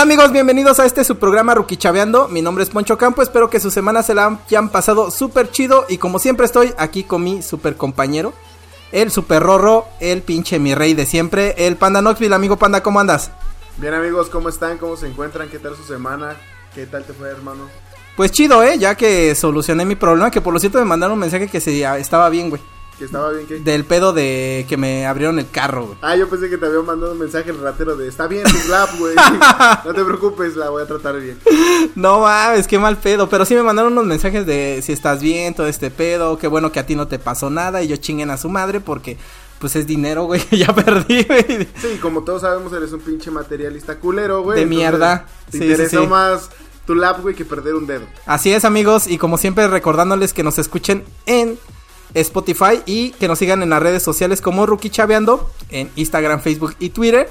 Hola amigos, bienvenidos a este su programa Ruquichaveando. Mi nombre es Poncho Campo, espero que su semana se la hayan pasado súper chido y como siempre estoy aquí con mi super compañero, el super rorro, el pinche mi rey de siempre, el Panda Knoxville. Amigo Panda, ¿cómo andas? Bien amigos, ¿cómo están? ¿Cómo se encuentran? ¿Qué tal su semana? ¿Qué tal te fue hermano? Pues chido, eh, ya que solucioné mi problema, que por lo cierto me mandaron un mensaje que se, estaba bien, güey. ¿Que estaba bien qué? Del pedo de que me abrieron el carro, güey. Ah, yo pensé que te había mandado un mensaje el ratero de está bien tu slap, güey. no te preocupes, la voy a tratar bien. No mames, qué mal pedo. Pero sí me mandaron unos mensajes de si estás bien, todo este pedo. Qué bueno que a ti no te pasó nada. Y yo chinguen a su madre porque pues es dinero, güey, ya perdí, güey. Sí, como todos sabemos, eres un pinche materialista culero, güey. De mierda. Te sí, interesó más tu lap, güey, que perder un dedo. Así es, amigos, y como siempre recordándoles que nos escuchen en Spotify y que nos sigan en las redes sociales como Rookie Chaveando en Instagram, Facebook y Twitter.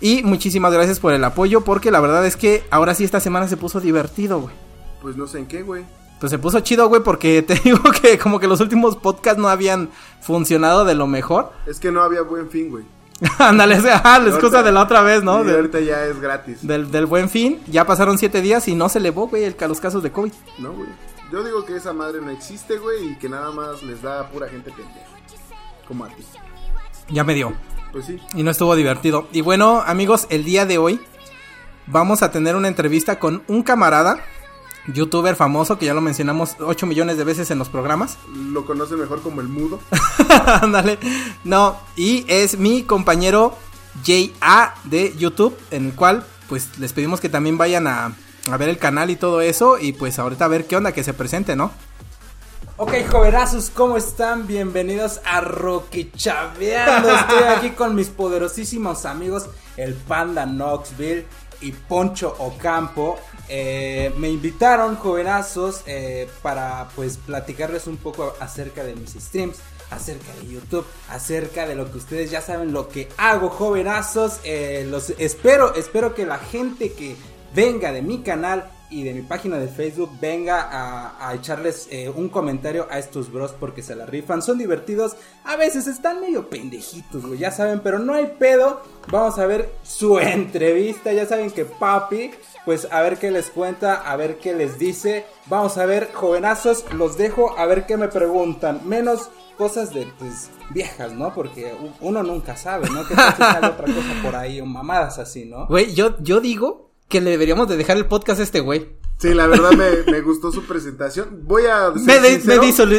Y muchísimas gracias por el apoyo porque la verdad es que ahora sí esta semana se puso divertido, güey. Pues no sé en qué, güey. Pues se puso chido, güey, porque te digo que como que los últimos podcasts no habían funcionado de lo mejor. Es que no había buen fin, güey. Ándale, ah, la excusa de la otra vez, ¿no? Y ahorita ya es gratis. Del, del buen fin, ya pasaron siete días y no se elevó, güey, el, los casos de COVID. No, güey. Yo digo que esa madre no existe, güey, y que nada más les da a pura gente pendeja. Como a ti. Ya me dio. Pues sí. Y no estuvo divertido. Y bueno, amigos, el día de hoy vamos a tener una entrevista con un camarada, youtuber famoso, que ya lo mencionamos 8 millones de veces en los programas. Lo conoce mejor como el mudo. Ándale. no, y es mi compañero JA de YouTube, en el cual pues les pedimos que también vayan a a ver el canal y todo eso. Y pues ahorita a ver qué onda, que se presente, ¿no? Ok, jovenazos, ¿cómo están? Bienvenidos a Rocky. Estoy aquí con mis poderosísimos amigos, el Panda Knoxville y Poncho Ocampo. Eh, me invitaron, jovenazos, eh, para pues platicarles un poco acerca de mis streams, acerca de YouTube, acerca de lo que ustedes ya saben, lo que hago, jovenazos. Eh, los espero, espero que la gente que venga de mi canal y de mi página de Facebook venga a, echarles eh, un comentario a estos bros porque se la rifan. Son divertidos. A veces están medio pendejitos, güey. Ya saben, pero no hay pedo. Vamos a ver su entrevista. Ya saben que papi, pues a ver qué les cuenta, a ver qué les dice. Vamos a ver, jovenazos, los dejo a ver qué me preguntan. Menos cosas de, pues, viejas, ¿no? Porque uno nunca sabe, ¿no? Que tal otra cosa por ahí o mamadas así, ¿no? Güey, yo, yo digo que le deberíamos de dejar el podcast a este güey. Sí, la verdad me, me gustó su presentación. Voy a me,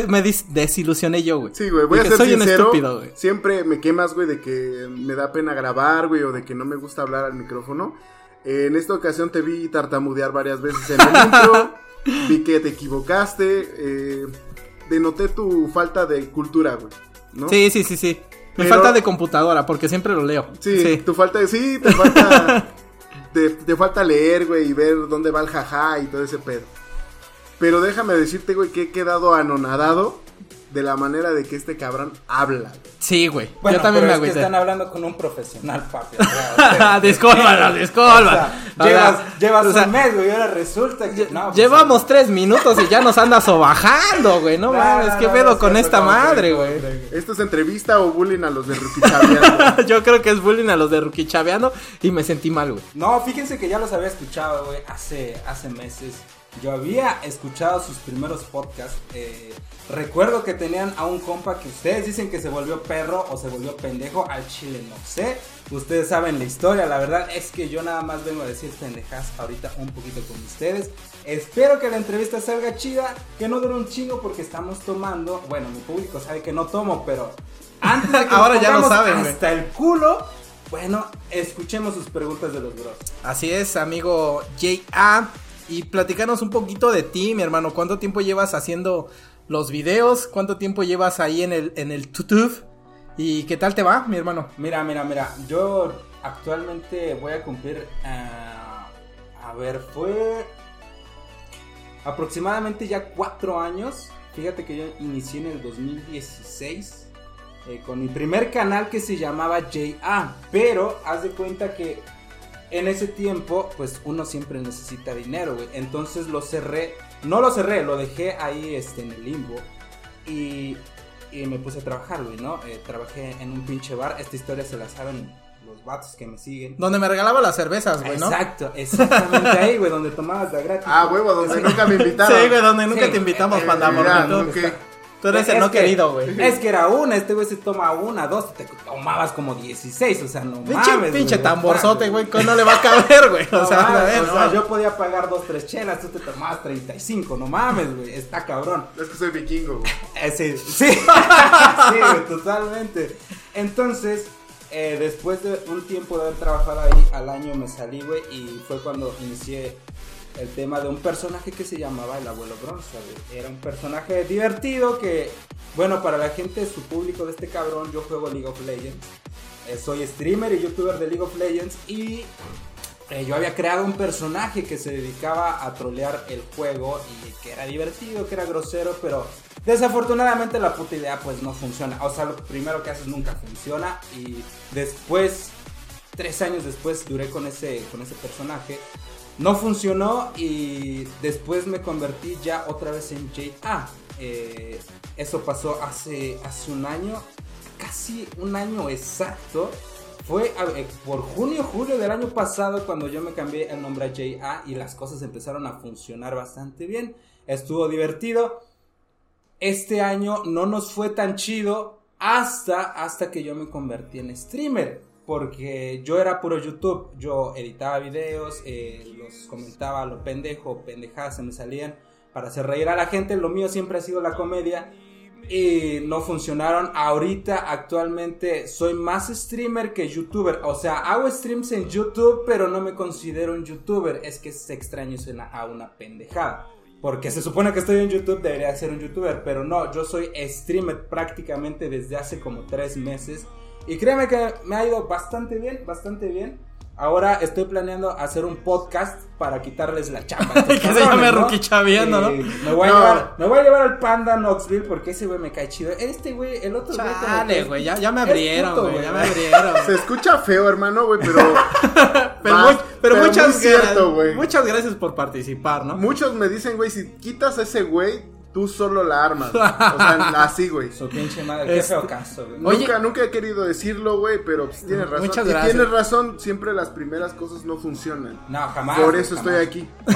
me, desilusioné yo, güey. Sí, güey, voy a ser soy sincero. Un estúpido, güey. Siempre me quemas, güey, de que me da pena grabar, güey, o de que no me gusta hablar al micrófono. en esta ocasión te vi tartamudear varias veces en el intro. vi que te equivocaste. Eh, denoté tu falta de cultura, güey. ¿no? Sí, sí, sí, sí. Me falta de computadora, porque siempre lo leo. Sí, sí. tu falta de... Sí, te falta... te, falta leer, güey, y ver dónde va el jaja y todo ese pedo. Pero déjame decirte, güey, que he quedado anonadado de la manera de que este cabrón habla. Sí, güey. Yo también me es que están hablando con un profesional, papi. discúlpanos, discúlpanos. llevas, llevas un mes, güey, y ahora resulta que no. Pues, llevamos tres minutos y ya nos andas sobajando, güey. No, mames, qué pedo con esta madre, güey. ¿Esto es entrevista o bullying a los de Ruquichaveando? Yo creo que es bullying a los de Ruquichaveando y me sentí mal, güey. No, fíjense que ya los había escuchado, güey, hace, hace meses. Yo había escuchado sus primeros podcasts. Eh, recuerdo que tenían a un compa que ustedes dicen que se volvió perro o se volvió pendejo. Al chile no sé. Ustedes saben la historia. La verdad es que yo nada más vengo a decir pendejas ahorita un poquito con ustedes. Espero que la entrevista salga chida. Que no dure un chingo porque estamos tomando. Bueno, mi público sabe que no tomo, pero antes de que Ahora ya lo saben, hasta el culo. Bueno, escuchemos sus preguntas de los bros. Así es, amigo J.A y platicarnos un poquito de ti, mi hermano. ¿Cuánto tiempo llevas haciendo los videos? ¿Cuánto tiempo llevas ahí en el, en el YouTube? ¿Y qué tal te va, mi hermano? Mira, mira, mira. Yo actualmente voy a cumplir. Eh, a ver, fue aproximadamente ya cuatro años. Fíjate que yo inicié en el 2016 eh, con mi primer canal que se llamaba JA. Pero haz de cuenta que en ese tiempo, pues uno siempre necesita dinero, güey. Entonces lo cerré, no lo cerré, lo dejé ahí este, en el limbo. Y, y me puse a trabajar, güey, ¿no? Eh, trabajé en un pinche bar. Esta historia se la saben los vatos que me siguen. Donde me regalaba las cervezas, güey, ¿no? Exacto, exactamente ahí, güey, donde tomabas la gratis. Ah, huevo, donde nunca me invitaron. Sí, güey, donde nunca Sí. te invitamos, Eh, panda, mira, porque tú- eres el no que- querido, güey. Es que era una, este güey se toma una, dos, te tomabas como 16, o sea, no Pinche, mames. pinche güey, tamborzote, güey, que no le va a caber, güey. No O sea, mames, a ver, o sea, yo podía pagar dos, tres chelas, tú te tomabas 35, no mames, güey, está cabrón. Es que soy vikingo, güey. Eh, sí, sí, sí, güey, totalmente. Entonces, eh, después de un tiempo de haber trabajado ahí, al año me salí, güey, y fue cuando inicié el tema de un personaje que se llamaba el abuelo bronce, güey. Era un personaje divertido que, bueno, para la gente, su público de este cabrón, yo juego League of Legends. Eh, soy streamer y youtuber de League of Legends y eh, yo había creado un personaje que se dedicaba a trolear el juego y que era divertido, que era grosero, pero desafortunadamente la puta idea pues no funciona. O sea, lo primero que haces nunca funciona y después, tres años después, duré con ese, con ese personaje. No funcionó y después me convertí ya otra vez en JA. Eh, eso pasó hace, hace un año, casi un año exacto. Fue por junio, julio del año pasado cuando yo me cambié el nombre a JA y las cosas empezaron a funcionar bastante bien. Estuvo divertido. Este año no nos fue tan chido hasta, hasta que yo me convertí en streamer. Porque yo era puro YouTube. Yo editaba videos, eh, los comentaba a lo pendejo, pendejadas se me salían para hacer reír a la gente. Lo mío siempre ha sido la comedia y no funcionaron. Ahorita actualmente soy más streamer que youtuber. O sea, hago streams en YouTube, pero no me considero un youtuber. Es que es extraño, suena a una pendejada. Porque se supone que estoy en YouTube, debería ser un youtuber, pero no, yo soy streamer prácticamente desde hace como tres meses. Y créeme que me ha ido bastante bien, bastante bien. Ahora estoy planeando hacer un podcast para quitarles la chamba. Que se llame ¿no? Rookie Chaveando, ¿no? Eh, Me voy, a No. llevar, me voy a llevar al panda Knoxville porque ese güey me cae chido. Este güey, el otro güey. que- güey, ya, ya me abrieron, güey, ya me abrieron. Se escucha feo, hermano, güey, pero. Pero, mu- pero muchas, gracias, güey. muchas gracias por participar, ¿no? Muchos me dicen, güey, si quitas a ese güey, tú solo la armas. güey. O sea, así, güey. Su pinche madre, qué Este- feo caso, güey. Oye. Nunca, nunca he querido decirlo, güey, pero pues, tienes razón. Muchas y gracias. tienes razón, siempre las primeras cosas no funcionan. No, jamás. Por eso jamás. estoy aquí.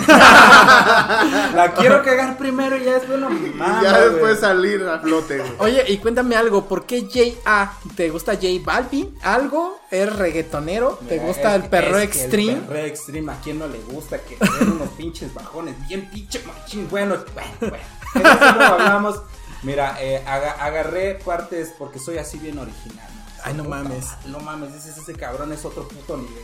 La quiero cagar primero y ya después no y mames, ya después güey. salir a flote, güey. Oye, y cuéntame algo, ¿por qué J.A.? ¿Te gusta J Balvin? ¿Algo? ¿Eres reggaetonero? ¿Te Mira, gusta es- el perro es que extreme? El perro extreme, ¿a quién no le gusta que den unos pinches bajones? Bien pinche machín. Bueno, bueno, bueno. Eso hablamos. Mira, eh, aga- agarré partes porque soy así bien original. Ay, no Puta mames. No mames, dices, ese cabrón es otro puto nivel.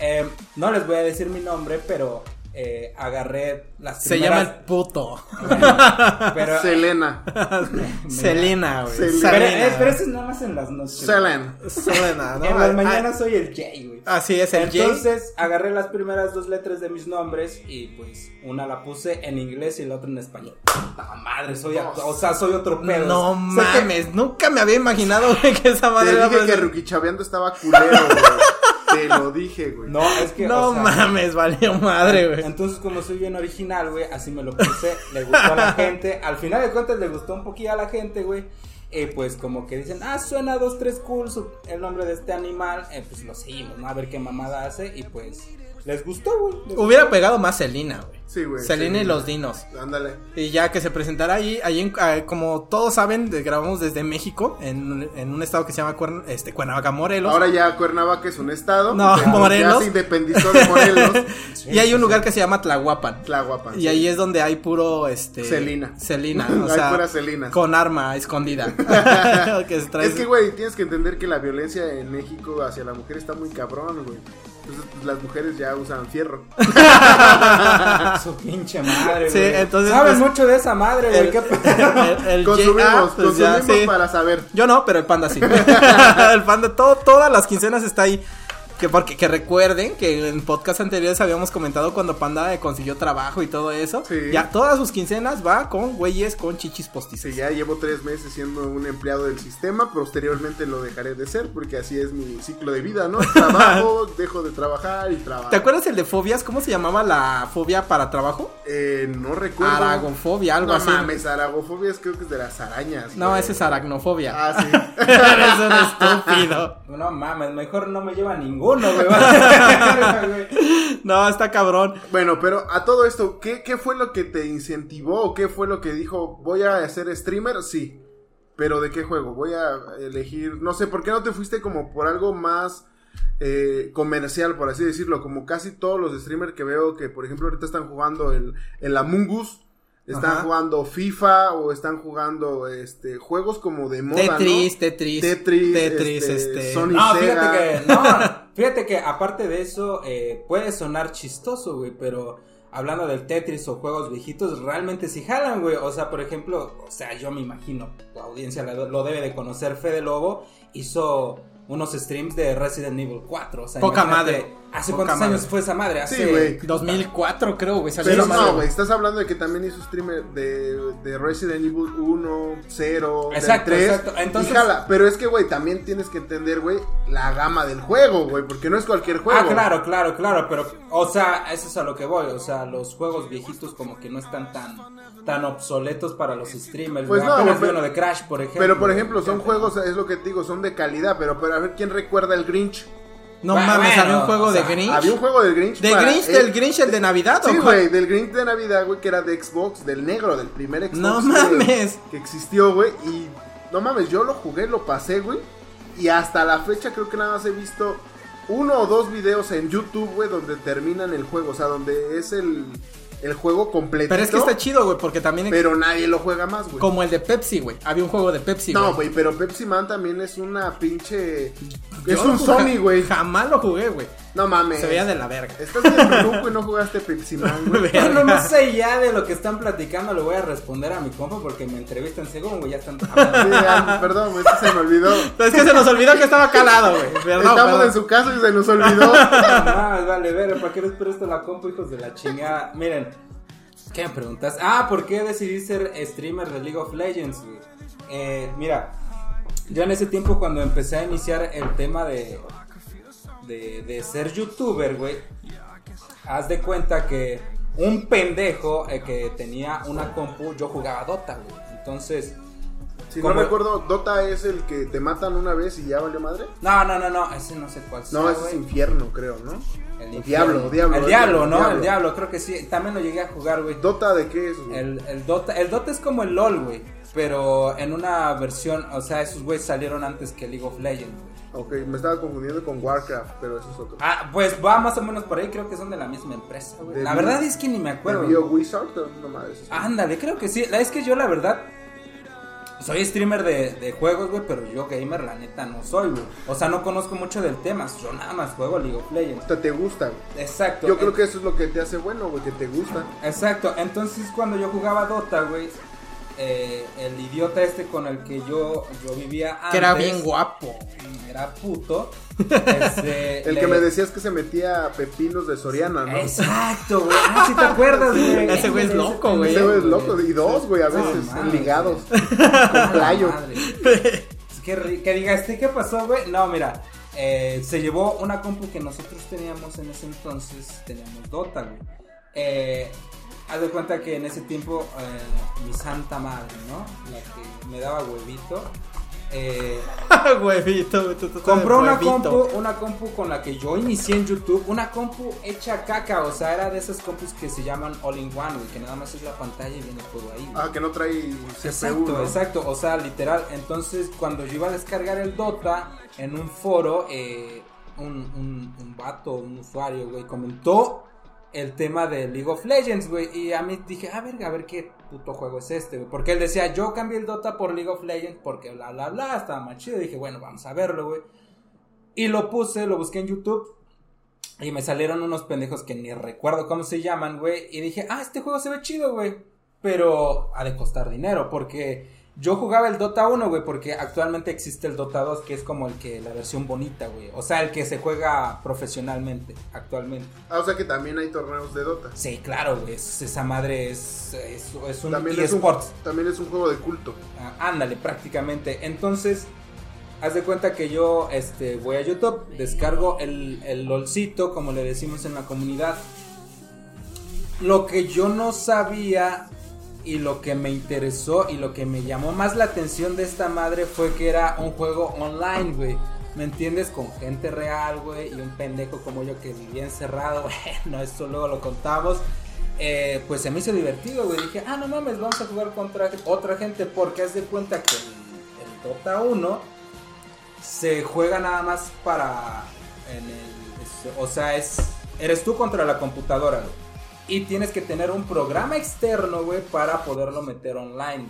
Eh, no les voy a decir mi nombre, pero eh, agarré las Se llama el puto. pero, Selena. Selena, güey. Selena. pero, Selena. eh, pero eso es nada más en las noches. Selena. Selena, ¿no? En las Ah, mañanas soy el Jay, güey. ah, Así es, el J. Entonces agarré las primeras dos letras de mis nombres y pues una la puse en inglés y la otra en español. Puta madre, soy, a- o sea, soy otro pedo. No que- mames, nunca me había imaginado, güey, que esa Te madre era dije que para- Rukichaveando estaba culero, güey. Te lo dije, güey. No, es que. No o sea, mames, valió madre, güey. Entonces, como soy bien original, güey, así me lo puse, le gustó a la gente. Al final de cuentas, le gustó un poquillo a la gente, güey. Y pues, como que dicen, ah, suena dos, tres cool su- el nombre de este animal. Eh, pues lo seguimos, ¿no? A ver qué mamada hace. Y pues, les gustó, güey. Hubiera pegado más Selena, güey. Sí, güey. Selena y sí. los dinos. Ándale. Y ya que se presentara ahí, ahí en- ah, como todos saben, grabamos desde México, en, en un estado que se llama Cuern- este, Cuernavaca, Morelos. Ahora ya Cuernavaca es un estado. No, Morelos. Ya se independizó de Morelos. y hay un lugar que se llama Tlahuapan. Tlahuapan. Y ahí es donde hay puro, este... Celina. Celina, o Hay sea... puras celinas. Con arma escondida. que Es que, güey, tienes que entender que la violencia en México hacia la mujer está muy cabrón, güey. Entonces, pues, las mujeres ya usan fierro. Su pinche madre, Sí, güey. entonces, Saben pues, mucho de esa madre, güey. el, qué el- el consumimos, pues, ya, consumimos sí. para saber. Yo no, pero el panda sí. el panda, todo, todas las quincenas está ahí. Que porque que recuerden que en podcast anteriores habíamos comentado cuando Panda consiguió trabajo y todo eso. Ya todas sus quincenas va con güeyes con chichis postizas. Sí, ya llevo tres meses siendo un empleado del sistema. Posteriormente lo dejaré de ser porque así es mi ciclo de vida, ¿no? Trabajo, dejo de trabajar y trabajo. ¿Te acuerdas el de fobias? ¿Cómo se llamaba la fobia para trabajo? Eh, no recuerdo. Aragofobia, algo así. No mames, aragofobia creo que es de las arañas. No, ese es aracnofobia. Ah, sí. es un estúpido. No mames, mejor no me lleva güey. no, está cabrón. Bueno, pero a todo esto, ¿qué, ¿qué fue lo que te incentivó o qué fue lo que dijo, voy a hacer streamer? Sí. Pero ¿de qué juego? Voy a elegir, no sé, ¿por qué no te fuiste como por algo más eh, comercial, por así decirlo? Como casi todos los streamers que veo que, por ejemplo, ahorita están jugando el, el Among Us están jugando FIFA o están jugando este juegos como de moda, Tetris, Tetris, Tetris, Tetris, este, este no, fíjate que no, fíjate que aparte de eso eh, puede sonar chistoso, güey, pero hablando del Tetris o juegos viejitos, realmente sí jalan, güey. O sea, por ejemplo, o sea, yo me imagino, la audiencia lo debe de conocer, Fede Lobo hizo unos streams de Resident Evil 4. O sea, Poca madre. ¿Hace cuántos años fue esa madre? Hace sí, güey. 2004 creo, güey. Pero no, güey, estás hablando de que también hizo stream de, de Resident Evil 1, 0, exacto, 3. Exacto, entonces... Pero es que, güey, también tienes que entender, güey, la gama del juego, güey, porque no es cualquier juego. Ah, claro, claro, claro, pero, o sea, eso es a lo que voy, o sea, los juegos viejitos como que no están tan, tan obsoletos para los streamers. Pues no, no pero, de Crash, por ejemplo. Pero, por ejemplo, son juegos, es lo que te digo, son de calidad, pero, pero a ver quién recuerda el Grinch. No mames, había un juego de Grinch. Había un juego del Grinch. ¿De Grinch? ¿Del Grinch el de Navidad? Sí, güey, del Grinch de Navidad, güey, que era de Xbox, del negro, del primer Xbox. No mames. Que, existió, güey. Y no mames, yo lo jugué, lo pasé, güey. Y hasta la fecha creo que nada más he visto uno o dos videos en YouTube, güey, donde terminan el juego. O sea, donde es el el juego completo. Pero es que está chido, güey, porque también. Pero nadie lo juega más, güey. Como el de Pepsi, güey. Había un juego de Pepsi, No, güey, pero Pepsi Man también es una pinche. es un Sony, güey. Jamás lo jugué, güey. No mames. Se veía de la verga. Estás en el grupo y no jugaste Pepsi Man, güey. no, no sé ya de lo que están platicando. Le voy a responder a mi compa porque me entrevistan según, güey. Ya están. perdón, güey, se me olvidó. Es que se nos olvidó que estaba calado, güey. Estamos en su casa y se nos olvidó. no, vale, ver, ¿para qué les presto la compa, hijos de la chingada? Miren, ¿qué me preguntas? Ah, ¿por qué decidí ser streamer de League of Legends, Eh, mira, yo en ese tiempo cuando empecé a iniciar el tema de de, ser youtuber, güey, haz de cuenta que un pendejo eh, que tenía una compu, yo jugaba Dota, güey. Entonces... Si no recuerdo, Dota es el que te matan una vez y ya valió madre. No, no, no, no, ese no sé cuál sea, No, ese es infierno, creo, ¿no? El, diablo, diablo. El diablo, ¿no? El diablo, creo que sí. También lo llegué a jugar, güey. ¿Dota de qué es, El, el, Dota, el Dota es como el LOL, güey. Pero en una versión, o sea, esos güeyes salieron antes que League of Legends, güey. Ok, me estaba confundiendo con Warcraft, pero eso es otro. Ah, pues va más o menos por ahí, creo que son de la misma empresa, güey. La verdad es que ni me acuerdo. ¿Bio Wizard? No mames. Ándale, creo que sí. Es que yo la verdad soy streamer de, de juegos, güey, pero yo gamer la neta no soy, güey. O sea, no conozco mucho del tema, yo nada más juego League of Legends. O te gusta. Exacto. Yo creo que eso es lo que te hace bueno, güey, que te gusta. Exacto. Entonces, cuando yo jugaba Dota, güey, eh, el idiota este con el que yo, yo vivía antes. Que era bien guapo. Era puto. Este, el que me decías que se metía pepinos de Soriana, ¿no? Exacto, güey. Ah, si te acuerdas, güey. Ese güey es loco, güey. Ese güey es loco. Y dos, güey, a veces ligados. con playo. que, que diga, ¿este qué pasó, güey? No, mira. Eh, se llevó una compu que nosotros teníamos en ese entonces. Teníamos Dota, güey. Eh, haz de cuenta que en ese tiempo eh, mi santa madre, ¿no? La que me daba huevito. Eh, huevito, compró una compu, una compu con la que yo inicié en YouTube, una compu hecha caca, o sea, era de esas compus que se llaman all in one, que nada más es la pantalla y viene todo ahí. Ah, que no trae CPU, Exacto, exacto, o sea, literal. Entonces, cuando yo iba a descargar el Dota en un foro, eh, un, un, un vato, un usuario, güey, comentó el tema de League of Legends, güey. Y a mí dije, ah, verga, a ver qué puto juego es este, güey. Porque él decía, yo cambié el Dota por League of Legends porque bla, bla, bla, estaba más chido. Y dije, bueno, vamos a verlo, güey. Y lo puse, lo busqué en YouTube. Y me salieron unos pendejos que ni recuerdo cómo se llaman, güey. Y dije, ah, este juego se ve chido, güey. Pero ha de costar dinero porque Yo jugaba el Dota 1, güey, porque actualmente existe el Dota 2, que es como el que, la versión bonita, güey. O sea, el que se juega profesionalmente, actualmente. Ah, o sea que también hay torneos de Dota. Sí, claro, güey. esa madre es, es, un también es un, también es un juego de culto. Ah, ándale, prácticamente. Entonces, haz de cuenta que yo este, voy a YouTube, descargo el, el LOLcito, como le decimos en la comunidad. Lo que yo no sabía y lo que me interesó y lo que me llamó más la atención de esta madre fue que era un juego online, güey. ¿Me entiendes? Con gente real, güey. Y un pendejo como yo que vivía encerrado. Bueno, esto luego lo contamos. Eh, pues se me hizo divertido, güey. Dije, ah, no mames, vamos a jugar contra otra gente. Porque haz de cuenta que el, el Dota 1 se juega nada más para. En el, o sea, es. Eres tú contra la computadora, güey. Y tienes que tener un programa externo, güey, para poderlo meter online.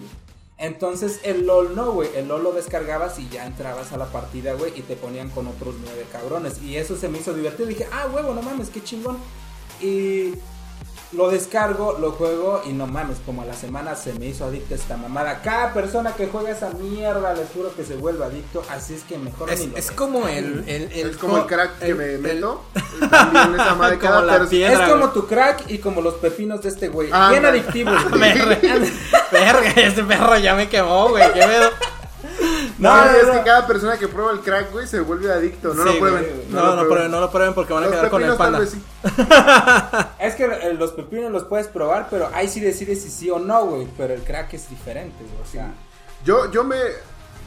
Entonces el LOL no, güey. El LOL lo descargabas y ya entrabas a la partida, güey. Y te ponían con otros nueve cabrones. Y eso se me hizo divertido. Dije, ah, huevo, no mames, qué chingón. Y lo descargo, lo juego y no mames, como a la semana se me hizo adicto esta mamada. Cada persona que juega esa mierda, les juro que se vuelve adicto. Así es que mejor es, ni Es como el, el, Es como el crack que me meto. También esa madre cada Es como tu crack y como los pepinos de este güey. Bien adictivos. Verga, ese perro ya me quemó, güey. Qué pedo. No, es que cada persona que prueba el crack, güey, se vuelve adicto. No lo prueben. No, no, prueben. no lo prueben porque van a quedar con el panda. es que eh, los pepinos los puedes probar, pero ahí sí decides si sí o no, güey. Pero el crack es diferente, güey. O sea. Yo, yo me.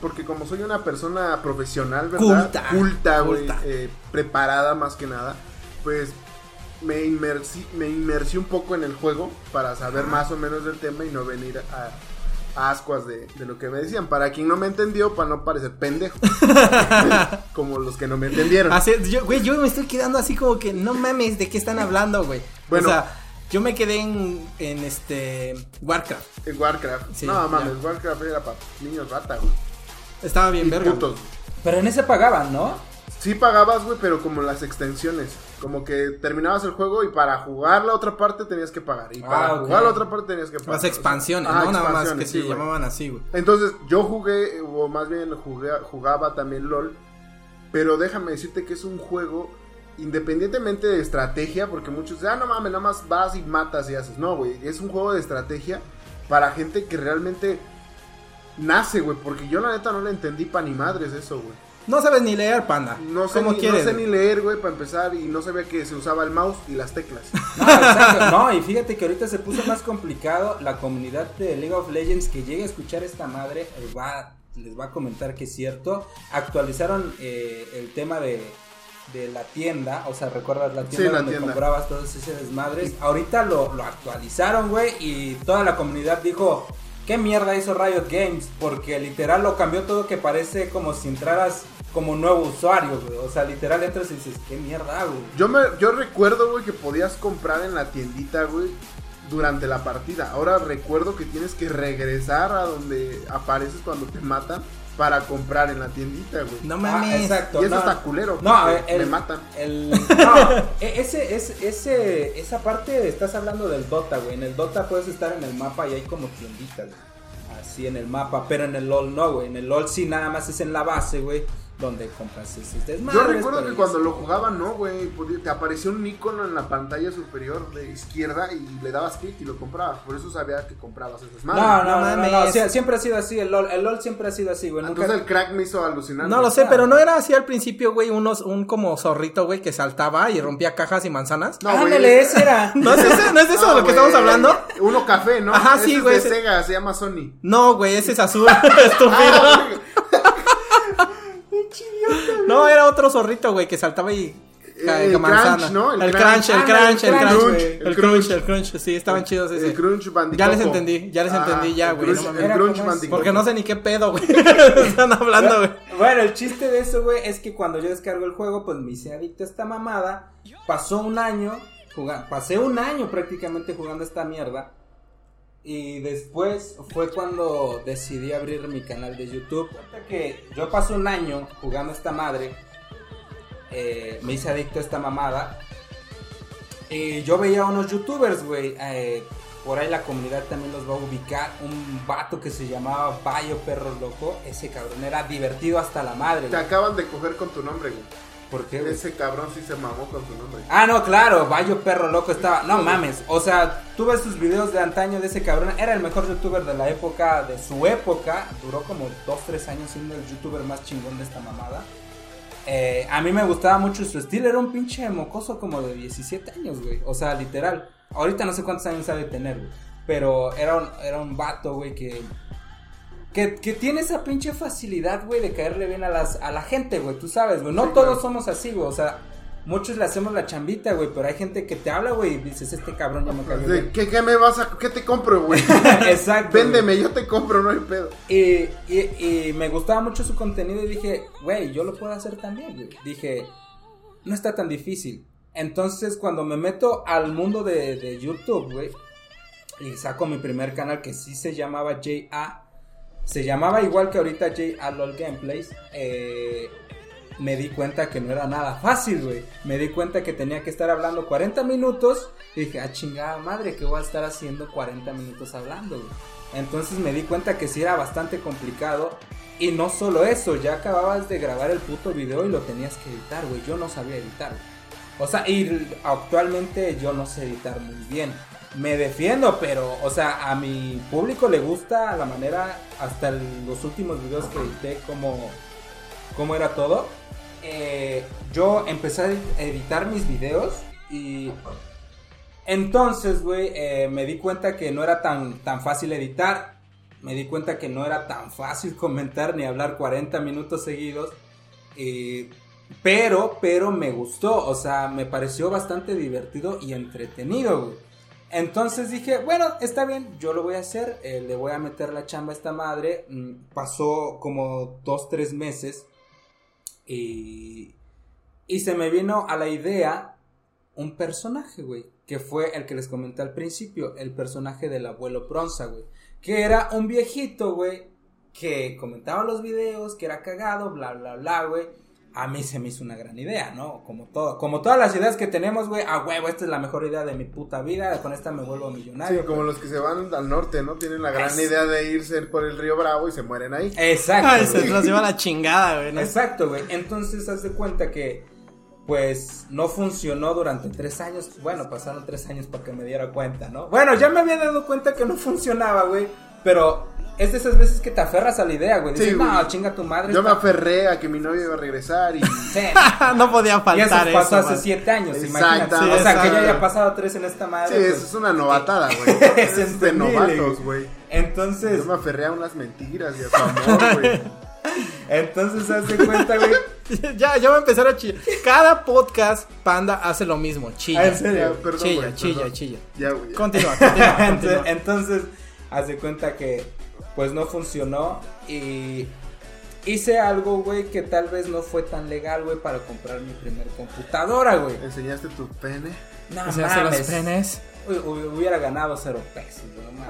Porque como soy una persona profesional, ¿verdad? Culta. Culta, güey. Eh, preparada más que nada. Pues me inmersí, me inmersí un poco en el juego para saber más o menos del tema y no venir a ascuas de, lo que me decían. Para quien no me entendió, para no parecer pendejo. como los que no me entendieron. Así, yo, güey, yo me estoy quedando así como que no mames, ¿de qué están hablando, güey? Bueno, o sea, yo me quedé en, en este Warcraft. En Warcraft. no mames, Warcraft era para niños rata, güey. Estaba bien verga. Pero en ese pagaban, ¿no? Sí pagabas, güey, pero como las extensiones. Como que terminabas el juego y para jugar la otra parte tenías que pagar. Y para ah, jugar la otra parte tenías que pagar. Las expansiones, ¿no? Nada más que se llamaban así, güey. Entonces, yo jugué, o más bien jugué, jugaba también LOL. Pero déjame decirte que es un juego independientemente de estrategia, porque muchos dicen, ah, no mames, nada más vas y matas y haces. No, güey, es un juego de estrategia para gente que realmente nace, güey, porque yo la neta no le entendí pa' ni madres eso, güey. No sabes ni leer, panda. No sé, ni, no sé ni leer, güey, para empezar. Y no sabía que se usaba el mouse y las teclas. No, exacto. No, y fíjate que ahorita se puso más complicado. La comunidad de League of Legends que llegue a escuchar esta madre les va, les va a comentar que es cierto. Actualizaron eh, el tema de, de la tienda. O sea, ¿recuerdas la tienda donde comprabas todos esos desmadres? Ahorita lo, lo actualizaron, güey. Y toda la comunidad dijo ¿Qué mierda hizo Riot Games? Porque literal lo cambió todo que parece como si entraras como nuevo usuario, güey. O sea, literal entras y dices, ¿qué mierda, güey? Yo, me, yo recuerdo, güey, que podías comprar en la tiendita, güey, durante la partida. Ahora recuerdo que tienes que regresar a donde apareces cuando te matan para comprar en la tiendita, güey. No mames. Ah, exacto. Y eso está culero. No, el, me matan. El, no, e, ese, ese, ese, esa parte estás hablando del Dota, güey. En el Dota puedes estar en el mapa y hay como tienditas, güey. Así en el mapa, pero en el LOL no, güey. En el LOL sí nada más es en la base, güey donde compras ese Yo recuerdo que cuando lo jugaba, no, güey. Te apareció un icono en la pantalla superior de izquierda y le dabas clic y lo comprabas. Por eso sabía que comprabas esas madres. No, no, no, no, siempre ha sido así. El LOL, el LOL siempre ha sido así, güey. Entonces el crack me hizo alucinar. No lo sé, pero no era así al principio, güey. Unos, un como zorrito, güey, que saltaba y rompía cajas y manzanas. No, Ándale, ese era. ¿No es, ese, ¿No es eso de lo que estamos hablando? Uno café, ¿no? Ajá, sí, güey. Es de Sega, se llama Sony. No, güey, ese es azul. Estúpido. No, era otro zorrito, güey, que saltaba y el crunch, ¿no? El, crunch, el crunch, el crunch, el crunch, el crunch, sí, estaban chidos ese. El crunch bandicoot. Ya les entendí, ya les entendí, ya, güey. El crunch bandicoot. Porque no sé ni qué pedo, güey. Están hablando, güey. Bueno, el chiste de eso, güey, es que cuando yo descargo el juego, pues me hice adicto a esta mamada. Pasó un año, pasé un año prácticamente jugando esta mierda. Y después fue cuando decidí abrir mi canal de YouTube. que yo pasé un año jugando esta madre. Eh, me hice adicto a esta mamada. Y yo veía a unos youtubers, güey. Eh, por ahí la comunidad también los va a ubicar. Un vato que se llamaba Bayo Perro Loco. Ese cabrón era divertido hasta la madre. Te acaban de coger con tu nombre, güey. ¿Por qué? Ese cabrón sí se mamó con tu nombre. Ah, no, claro, Bayo Perro Loco estaba. No mames. O sea, tú ves sus videos de antaño de ese cabrón. Era el mejor youtuber de la época, de su época. Duró como 2-3 años siendo el youtuber más chingón de esta mamada. Eh, a mí me gustaba mucho su estilo. Era un pinche mocoso como de 17 años, güey. O sea, literal. Ahorita no sé cuántos años sabe tener, güey. Pero era un, era un vato, güey, que, que, tiene esa pinche facilidad, güey, de caerle bien a, las, a la gente, güey. Tú sabes, güey. No todos somos así, güey. O sea, muchos le hacemos la chambita, güey. Pero hay gente que te habla, güey, y dices, este cabrón ya me cayó bien. ¿Qué, ¿Qué, me vas a.? ¿Qué te compro, güey? Exacto. Véndeme, yo te compro, no hay pedo. Y, y, y me gustaba mucho su contenido y dije, güey, yo lo puedo hacer también, güey. Dije, no está tan difícil. Entonces, cuando me meto al mundo de, de YouTube, güey, y saco mi primer canal que sí se llamaba JA, se llamaba igual que ahorita JA LOL Gameplays, eh, me di cuenta que no era nada fácil, güey. Me di cuenta que tenía que estar hablando 40 minutos y dije, ah, chingada madre, que voy a estar haciendo 40 minutos hablando, güey. Entonces me di cuenta que sí era bastante complicado. Y no solo eso, ya acababas de grabar el puto video y lo tenías que editar, güey. Yo no sabía editar. O sea, y actualmente yo no sé editar muy bien me defiendo, pero, o sea, a mi público le gusta la manera, hasta los últimos videos que edité, como, como era todo. Eh, yo empecé a editar mis videos y entonces, güey, eh, me di cuenta que no era tan, tan fácil editar. Me di cuenta que no era tan fácil comentar ni hablar 40 minutos seguidos. pero, pero me gustó, o sea, me pareció bastante divertido y entretenido, güey. Entonces dije, bueno, está bien, yo lo voy a hacer, eh, le voy a meter la chamba a esta madre. Mm, pasó como dos, tres meses y, y se me vino a la idea un personaje, güey, que fue el que les comenté al principio, el personaje del abuelo Bronza, güey, que era un viejito, güey, que comentaba los videos, que era cagado, bla, bla, bla, güey a mí se me hizo una gran idea, ¿no? Como todo, como todas las ideas que tenemos, güey, a huevo, esta es la mejor idea de mi puta vida, con esta me vuelvo millonario. Sí, como los que se van al norte, ¿no? Tienen la gran idea de irse por el río Bravo y se mueren ahí. Exacto. se los lleva la chingada, güey. Exacto, güey. Entonces, haz de cuenta que, pues, no funcionó durante tres años. Bueno, pasaron tres años para que me diera cuenta, ¿no? Bueno, ya me había dado cuenta que no funcionaba, güey, pero es de esas veces que te aferras a la idea, güey. Dices, no, chinga tu madre. Yo me aferré a que mi novio iba a regresar y. no podía faltar. Y eso pasó hace siete años, imagínate. o sea, que ya haya pasado tres en esta madre. Sí, pues, eso es una novatada, güey. es, de novatos, güey. Entonces. Yo me aferré a unas mentiras y a su amor, güey. Entonces, hazte cuenta, güey. ya, ya va a empezar a chillar. Cada podcast, Panda hace lo mismo. Chilla. Ah, ¿En serio? Perdón, chilla, chilla, chilla. Ya, güey. Continúa, continúa, continúa. Entonces, haz de cuenta que pues no funcionó y hice algo, güey, que tal vez no fue tan legal, güey, para comprar mi primer computadora, güey. ¿Enseñaste tu pene? No, ¿Enseñaste los penes? Hubiera ganado cero pesos, ¿no?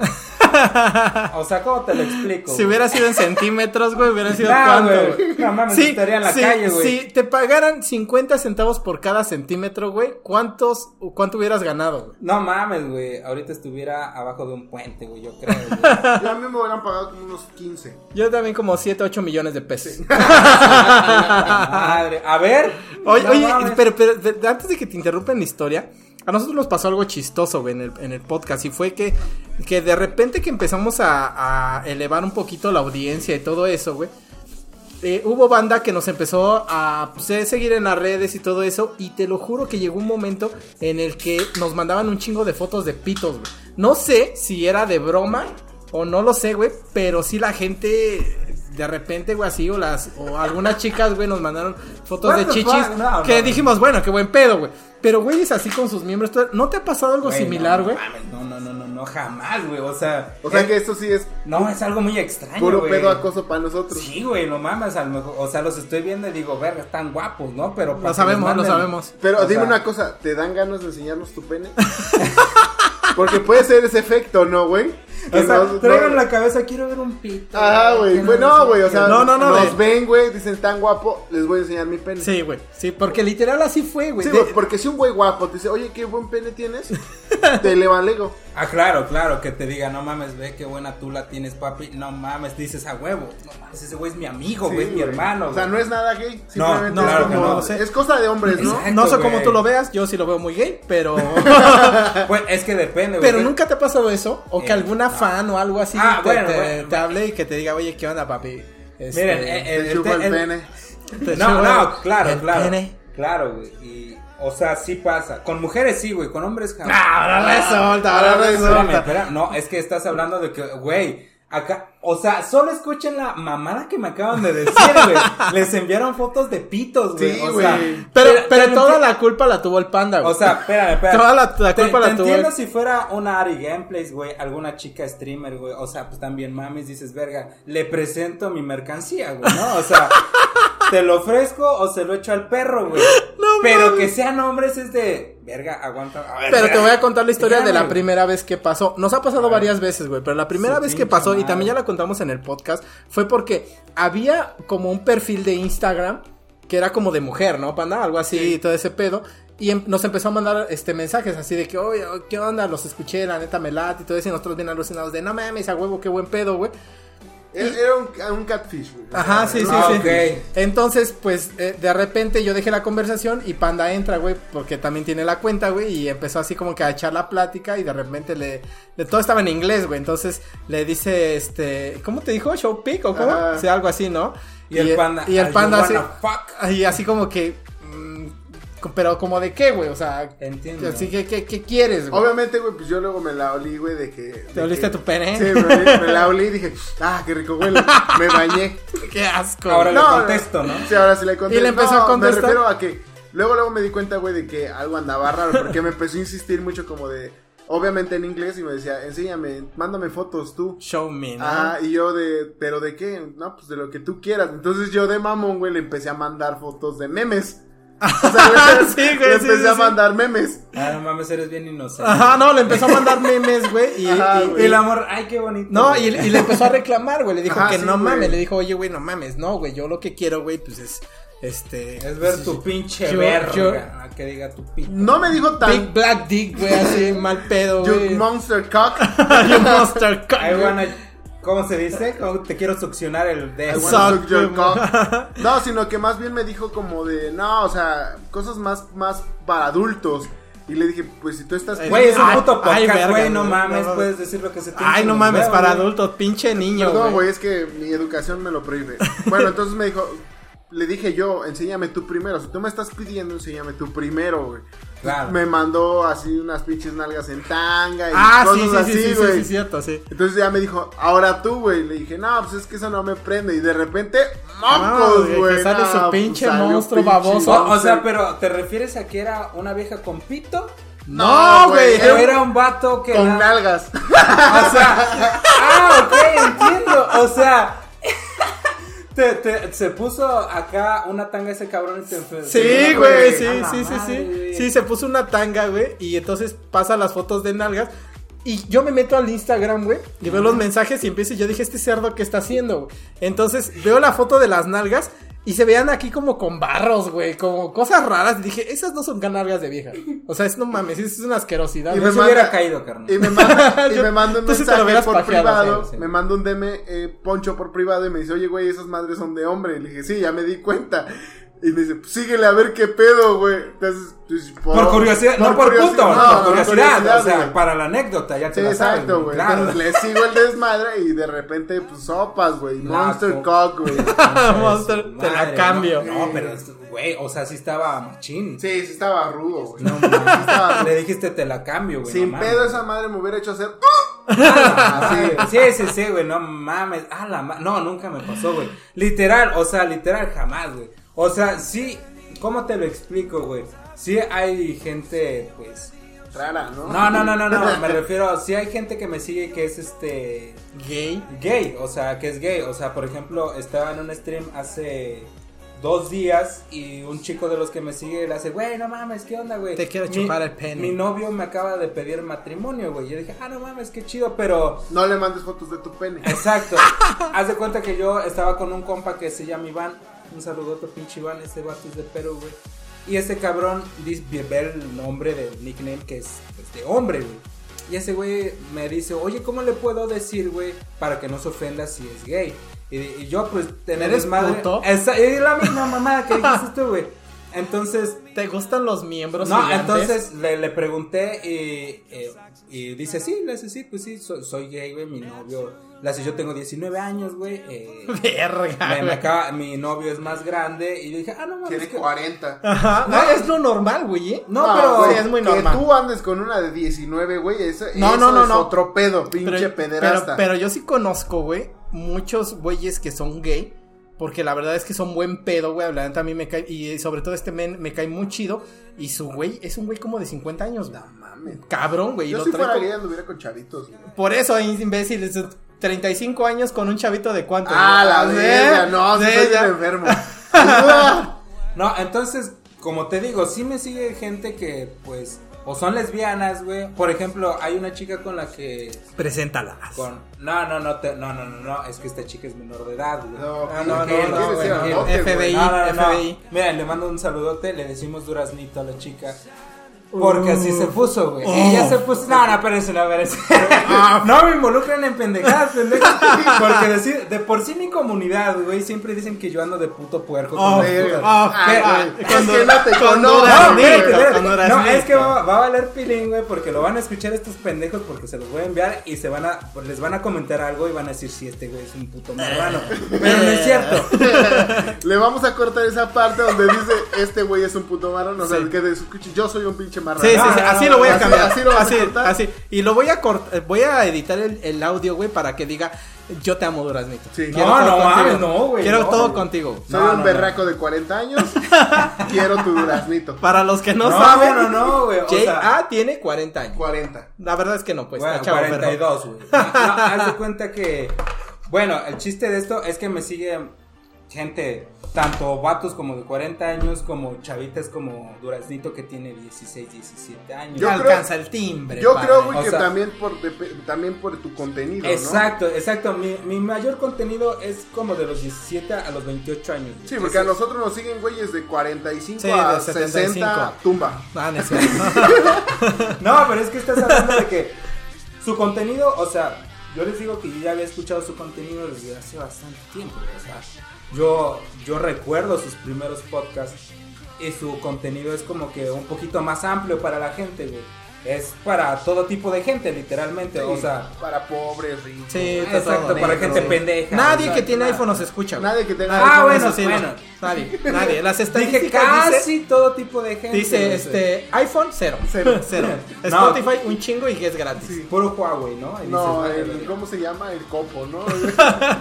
o sea, ¿cómo te lo explico? Si hubiera sido en centímetros, güey, hubiera sido cuánto. Güey. No mames, sí, estaría en la calle, güey. Si te pagaran 50 centavos por cada centímetro, güey, ¿cuántos, cuánto hubieras ganado, güey? No mames, güey. Ahorita estuviera abajo de un puente, güey, yo creo. Yo a mí me hubieran pagado como unos 15. Yo también como 7, 8 millones de pesos. Madre. A ver. Oye, oye, pero, pero, antes de que te interrumpan la historia, a nosotros nos pasó algo chistoso, güey, en el, en el podcast. Y fue que, que de repente que empezamos a, elevar un poquito la audiencia y todo eso, güey. Eh, hubo banda que nos empezó a pues, eh, seguir en las redes y todo eso. Y te lo juro que llegó un momento en el que nos mandaban un chingo de fotos de pitos, güey. No sé si era de broma o no lo sé, güey. Pero sí la gente de repente, güey, así, o las, o algunas chicas, güey, nos mandaron fotos de chichis. que dijimos, bueno, qué buen pedo, güey. Pero, güey, es así con sus miembros. ¿No te ha pasado algo similar, güey? No, no, no, no, no, jamás, güey. O sea. O sea que esto sí es. No, es algo muy extraño. Puro pedo acoso para nosotros. Sí, güey, no mames. A lo mejor, o sea, los estoy viendo y digo, verga, están guapos, ¿no? Pero. Lo sabemos, lo sabemos. Pero dime una cosa, ¿te dan ganas de enseñarnos tu pene? Porque puede ser ese efecto, ¿no, güey? O sea, traigan la cabeza, quiero ver un pito. Ajá, güey. no, güey, o sea, no, no, no, nos ven, güey, dicen tan guapo, les voy a enseñar mi pene. Sí, güey. Sí, porque literal así fue, güey. Sí, porque si un güey guapo te dice, oye, qué buen pene tienes, te elevan ego. Ah, claro, claro, que te diga, no mames, ve qué buena tú la tienes, papi. No mames, dices a huevo. No mames, ese güey es mi amigo, güey, es mi hermano. O sea, no es nada gay. Simplemente no, claro es, como, no, sé. es cosa de hombres, ¿no? no sé cómo tú lo veas, yo sí lo veo muy gay, pero. pues es que depende, güey. Pero nunca te ha pasado eso, o que eh, alguna fan o algo así ah, te, bueno, te, hable y que te diga, oye, ¿qué onda, papi? Este, Miren, el, el, el, pene. No, no, claro, claro. Claro, güey. Y o sea, sí pasa. Con mujeres sí, güey. Con hombres jamás. ahora resulta, ahora resulta. No, es que estás hablando de que, güey, acá, o sea, solo escuchen la mamada que me acaban de decir, güey. Les enviaron fotos de pitos, güey. Sí, o sea, pero, pero, toda la culpa la tuvo el panda, güey. O sea, espérame, espérame. Toda la, la culpa la tuvo. Entiendo si fuera una Ari Gameplays, güey, alguna chica streamer, güey. O sea, pues también mames, dices, verga, le presento mi mercancía, güey, ¿no? O sea, te lo ofrezco o se lo echo al perro, güey. Pero que sean hombres es de. Verga, aguanta. pero te voy a contar la historia de la primera vez que pasó. Nos ha pasado varias veces, güey. Pero la primera vez que pasó, y también ya la contamos en el podcast, fue porque había como un perfil de Instagram que era como de mujer, ¿no, panda? Algo así, y todo ese pedo. Y em, nos empezó a mandar este mensajes así de que, oye, ¿qué onda? Los escuché, la neta me late y todo eso. Y nosotros bien alucinados de, no mames, a huevo, qué buen pedo, güey. Era un, catfish, Ajá, sí, sí, ah, sí. Entonces, pues, eh, de repente yo dejé la conversación y Panda entra, güey, porque también tiene la cuenta, güey, y empezó así como que a echar la plática y de repente le... Todo estaba en inglés, güey, entonces le dice, este... ¿Cómo te dijo? ¿Show pick o cómo? O sea, algo así, ¿no? Y, el panda... Y el panda así... Y así como que pero como de qué, güey, o sea. Entiendo. Así que, ¿qué, qué quieres, güey? Obviamente, güey, pues yo luego me la olí, güey, de que. ¿Te oliste tu pene? Sí, me, la olí y dije, ah, qué rico güey, Me bañé. qué asco. Ahora le contesto, ¿no? Sí, ahora sí le contesto. Y le empezó a contestar. Me refiero a que. Luego, luego me di cuenta, güey, de que algo andaba raro, porque me empezó a insistir mucho como de obviamente en inglés y me decía, enséñame, mándame fotos tú. Show me, ¿no? Ah, y yo de, pero de qué? No, pues de lo que tú quieras. Entonces yo de mamón, güey, le empecé a mandar fotos de memes. O sea, le, sí, güey, le empecé a mandar memes. Ah, no mames, eres bien inocente. Ajá, no, le empezó a mandar memes, güey. Y, el amor, ay, qué bonito. No, y, le empezó a reclamar, güey. Le dijo que no mames. Le dijo, oye, güey, no mames. No, güey, yo lo que quiero, güey, pues es. Este. Es ver tu pinche verga. Que diga tu pinche. No me dijo tan. Big Black Dick, güey, así mal pedo, güey. You monster cock. you monster cock. I wanna ¿Cómo se dice? te quiero succionar el de No, sino que más bien me dijo como de, no, o sea, cosas más, más para adultos. Y le dije, pues si tú estás... Güey, es un puto podcast, güey, no mames, puedes decir lo que se te Ay, no mames, para adultos, pinche niño, No, güey, es que mi educación me lo prohíbe. bueno, entonces me dijo, le dije yo, enséñame tú primero. Si tú me estás pidiendo, enséñame tú primero, güey. Me mandó así unas pinches nalgas en tanga y ah, cosas sí, sí, así, güey. Sí, sí, cierto, sí. Entonces ya me dijo, ahora tú, güey. Le dije, no, pues es que eso no me prende. Y de repente, mocos, güey. que sale su pues pinche monstruo baboso. O, sea, pero ¿te refieres a que era una vieja con pito? No, güey. No, era un vato que. Con nalgas. O sea. ah, ok, entiendo. O sea. Te, se puso acá una tanga ese cabrón y te Sí, güey, sí, sí, sí, sí. Sí, se puso una tanga, güey. Y entonces pasa las fotos de nalgas. Y yo me meto al Instagram, güey, y veo los mensajes y empiezo y yo dije, este cerdo, ¿qué está haciendo? Entonces veo la foto de las nalgas y se veían aquí como con barros, güey, como cosas raras. Y dije, esas no son canalgas de vieja. O sea, es no mames, es una asquerosidad. Y me hubiera caído, carnal. Y me manda, y me manda un mensaje por privado. Me manda un DM, eh, Poncho por privado y me dice, oye, güey, esas madres son de hombre. Y le dije, sí, ya me di cuenta. Y me dice, pues síguele a ver qué pedo, güey. Entonces, pues, por, curiosidad, no por puto, no, por curiosidad, o sea, para la anécdota, ya te sí, exacto, güey. Claro. le sigo el desmadre y de repente, pues sopas, güey. Monster Cock, güey. Monster, te la cambio. No, pero, güey, o sea, sí estaba machín. Sí, sí estaba rudo, güey. No, estaba... le dijiste, te la cambio, güey. Sin pedo esa madre me hubiera hecho hacer. Ah, sí, sí, sí, güey, no mames. Ah, la No, nunca me pasó, güey. Literal, o sea, literal jamás, güey. O sea, sí, ¿cómo te lo explico, güey? Sí hay gente, pues... Rara, ¿no? No, no, no, no, no, me refiero, sí hay gente que me sigue que es este... Gay. Gay, o sea, que es gay. O sea, por ejemplo, estaba en un stream hace dos días y un chico de los que me sigue le hace, güey, no mames, ¿qué onda, güey? Te quiero chupar el pene. Mi novio me acaba de pedir matrimonio, güey. Yo dije, ah, no mames, qué chido, pero... No le mandes fotos de tu pene. Exacto. Haz de cuenta que yo estaba con un compa que se llama Iván. Un saludote, pinche Iván, este vato es de Perú, güey. Y ese cabrón dice, ve el nombre del nickname que es de hombre, güey. Y ese güey me dice, oye, ¿cómo le puedo decir, güey, para que no se ofenda si es gay? Y, yo, pues, tener ¿Eres madre. Puto? Es, la misma mamá que dijiste tú, güey. Entonces. ¿Te gustan los miembros? No, entonces le, le pregunté y, eh, y, dice, sí, le dice, sí, pues sí, soy, gay, güey, mi novio. Le dice, yo tengo 19 años, güey. Eh, Verga. mi novio es más grande. Y yo dije, ah, no mames. Tiene 40. Ajá. No, es lo normal, güey, ¿eh? No, pero es muy normal. Que tú andes con una de 19, güey, eso, no, no, no, es otro pedo, pinche pederasta. pero yo sí conozco, güey muchos güeyes que son gay. Porque la verdad es que son buen pedo, güey. La neta a mí me cae. Y sobre todo este men me cae muy chido. Y su güey es un güey como de 50 años. No mames. Cabrón, güey. Yo si fuera gay anduviera con chavitos, Por eso, imbécil. 35 años con un chavito de cuánto. Ah, la verga. No, sí, soy enfermo. no, entonces, como te digo, sí me sigue gente que, pues o son lesbianas, güey. Por ejemplo, hay una chica con la que. Preséntala. Con... No, no, no, no, no, no, no, es que esta chica es menor de edad, güey. No, no, no, no, no, FBI, FBI. Mira, le mando un saludote, le decimos duraznito a la chica. Porque así se puso, güey. Ella se puso. No, no, espérense, no, espérense. no me involucran en pendejadas, pendejas. Porque decir, de por sí mi comunidad, güey, siempre dicen que yo ando de puto puerco. Oh, con oh, oh, es que no te conozco. No, es que va, a valer pilín, güey, porque lo van a escuchar estos pendejos porque se los voy a enviar y se van a, les van a comentar algo y van a decir si este güey es un puto marrano. Pero no es cierto. Le vamos a cortar esa parte donde dice este güey es un puto marrano. O sea, que de su yo soy un pinche Sí, sí, sí, así lo voy a cambiar. Así, lo así, así, Y lo voy a cortar, voy a editar el, el audio, güey, para que diga, yo te amo, Duraznito. Sí. no, no mames, no, güey. Quiero todo contigo. Soy un berraco de 40 años. quiero tu Duraznito. Para los que no, saben. No, no, güey. J.A. tiene 40 años. 40. La verdad es que no, pues. Bueno, 42, güey. haz de cuenta que. Bueno, el chiste de esto es que me sigue gente tanto vatos como de 40 años, como chavitas como Duraznito que tiene 16, 17 años. Yo alcanza el timbre. Yo creo, güey, que también, por, también por tu contenido. Exacto, exacto. Mi, mi, mayor contenido es como de los 17 a los 28 años. Sí, porque a nosotros nos siguen güeyes de 45 a 60 tumba. Ah, no, no, pero es que estás hablando de que su contenido, o sea, yo les digo que yo ya había escuchado su contenido desde hace bastante tiempo, o sea yo, yo recuerdo sus primeros podcasts y su contenido es como que un poquito más amplio para la gente, güey es para todo tipo de gente, literalmente. o sea, para pobres, ricos. Sí, exacto, para gente pendeja. Nadie que tiene iPhone nos escucha. Nadie que tenga ah, bueno, sí, bueno. Nadie, nadie. Las estadísticas Dije casi todo tipo de gente. Dice, este, iPhone, cero. Cero. cero. Spotify, un chingo y que es gratis. Sí. Puro Huawei, ¿no? no, el, ¿cómo se llama? El Copo, ¿no?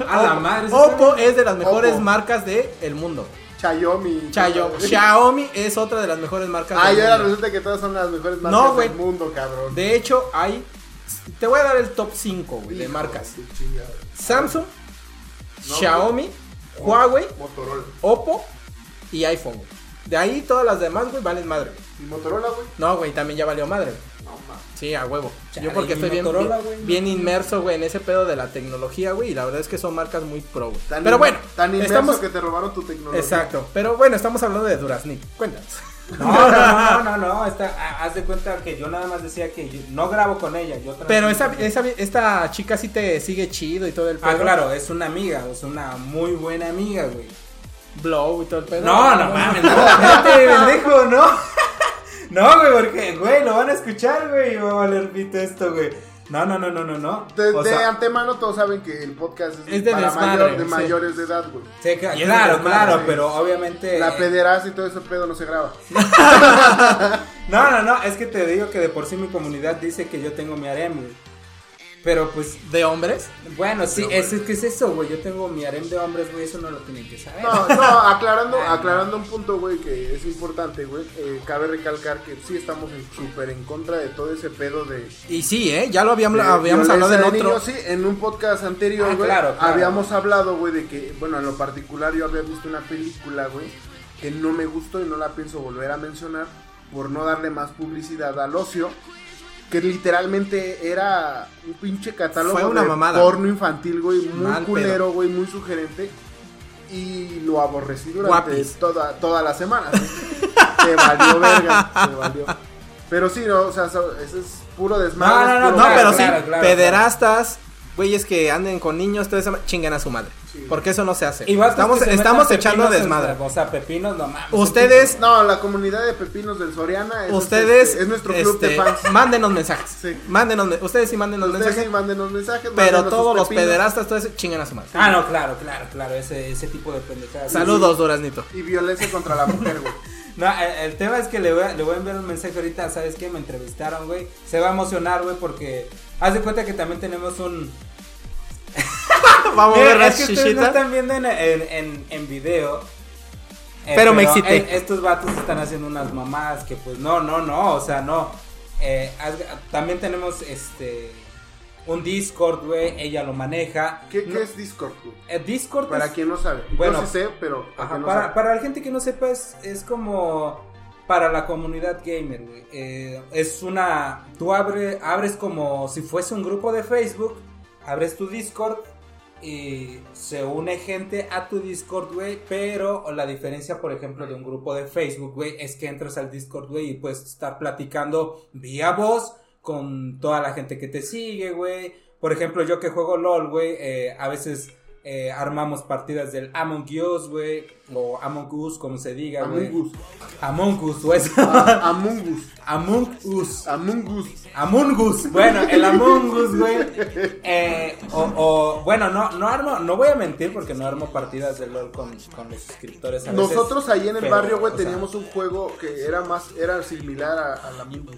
A la madre. Oppo es de las mejores marcas del el mundo. Xiaomi. Xiaomi es otra de las mejores marcas del mundo. Ah, ahora resulta que todas son las mejores marcas del mundo, cabrón. De hecho, hay. Te voy a dar el top 5, güey, de marcas: Samsung, Xiaomi, Huawei, Motorola, Oppo y iPhone. De ahí todas las demás, güey, valen madre. ¿Y Motorola, güey? No, güey, también ya valió madre. Sí, a huevo. Yo porque estoy bien, bien, inmerso, güey, en ese pedo de la tecnología, güey. Y la verdad es que son marcas muy pro, Pero bueno. Tan inmerso que te robaron tu tecnología. Exacto. Pero bueno, estamos hablando de Duraznik. Cuéntanos. No, no, no, no, haz de cuenta que yo nada más decía que no grabo con ella. Yo Pero esa, esa, esta chica sí te sigue chido y todo el ah, pedo. Ah, claro, es una amiga, es una muy buena amiga, güey. Blow y todo el pedo. No, no mames, no, pendejo, no. No, güey, porque, güey, lo van a escuchar, güey, y va a valer pito esto, güey. No, no, no, no, no, no. De, antemano todos saben que el podcast es, de, para de mayores de edad, güey. Sí, claro, claro, pero obviamente... La pederasta y todo ese pedo no se graba. no, no, no, es que te digo que de por sí mi comunidad dice que yo tengo mi harem, güey. Pero pues. ¿De hombres? Bueno, sí, es, que es eso, güey. Yo tengo mi harem de hombres, güey. Eso no lo tienen que saber. No, no, aclarando, aclarando un punto, güey, que es importante, güey. Eh, cabe recalcar que sí estamos súper en contra de todo ese pedo de. Y sí, ¿eh? Ya lo habíamos, habíamos hablado en otro. sí, en un podcast anterior, ah, güey. claro, Habíamos hablado, güey, de que, bueno, en lo particular yo había visto una película, güey, que no me gustó y no la pienso volver a mencionar por no darle más publicidad al ocio que literalmente era un pinche catálogo Fue una de mamada. porno infantil, güey, muy culero, güey, muy sugerente. Y lo aborrecí durante toda, toda la semana. se valió verga, valió. Pero sí, no, o sea, eso es puro desmadre. No, no, no, pero sí, pederastas, güeyes que anden con niños, todo eso, chinguen a su madre. Porque eso no se hace. estamos estamos echando desmadre. o sea, pepinos no mames. Ustedes. No, la comunidad de pepinos del Soriana. Es ustedes. Este, es nuestro club de este, fans. Mándenos mensajes. Sí. Mándenos, ustedes sí mándenos ustedes mensajes. Sí, mándenos mensajes. Pero todos los pederastas, todo eso, chinguen a su madre. Ah, no, claro, claro, claro. Ese, ese tipo de pendejadas. Saludos, Duraznito. Y violencia contra la mujer, güey. No, el, tema es que le voy, a, le voy a enviar un mensaje ahorita, ¿sabes qué? Me entrevistaron, güey. Se va a emocionar, güey, porque haz de cuenta que también tenemos un, Vamos a ver las es que ustedes no están viendo en, en, en, video. Eh, pero, me excité. estos vatos están haciendo unas mamás que pues no, no, no, o sea, no. Eh, también tenemos este un Discord, güey, ella lo maneja. ¿Qué, es Discord? Eh, Discord Para quien no sabe. Bueno, Yo sí sé, pero para, para, la gente que no sepa es, es como para la comunidad gamer, güey. es una tú abre, abres como si fuese un grupo de Facebook, abres tu Discord y se une gente a tu Discord, güey, pero la diferencia, por ejemplo, de un grupo de Facebook, güey, es que entras al Discord, güey, y puedes estar platicando vía voz con toda la gente que te sigue, güey. Por ejemplo, yo que juego LOL, güey, eh, a veces eh, armamos partidas del Among Us, güey, o Among Us, como se diga, güey. Among Us. Among Us, güey. Ah, Among Us. Among Us. Among Us. Among Us. Bueno, el Among Us, güey. Eh, o, bueno, no, no armo, no voy a mentir porque no armo partidas de LOL con, con los suscriptores. Nosotros ahí en el barrio, güey, teníamos un juego que era más, era similar a, la Among Us.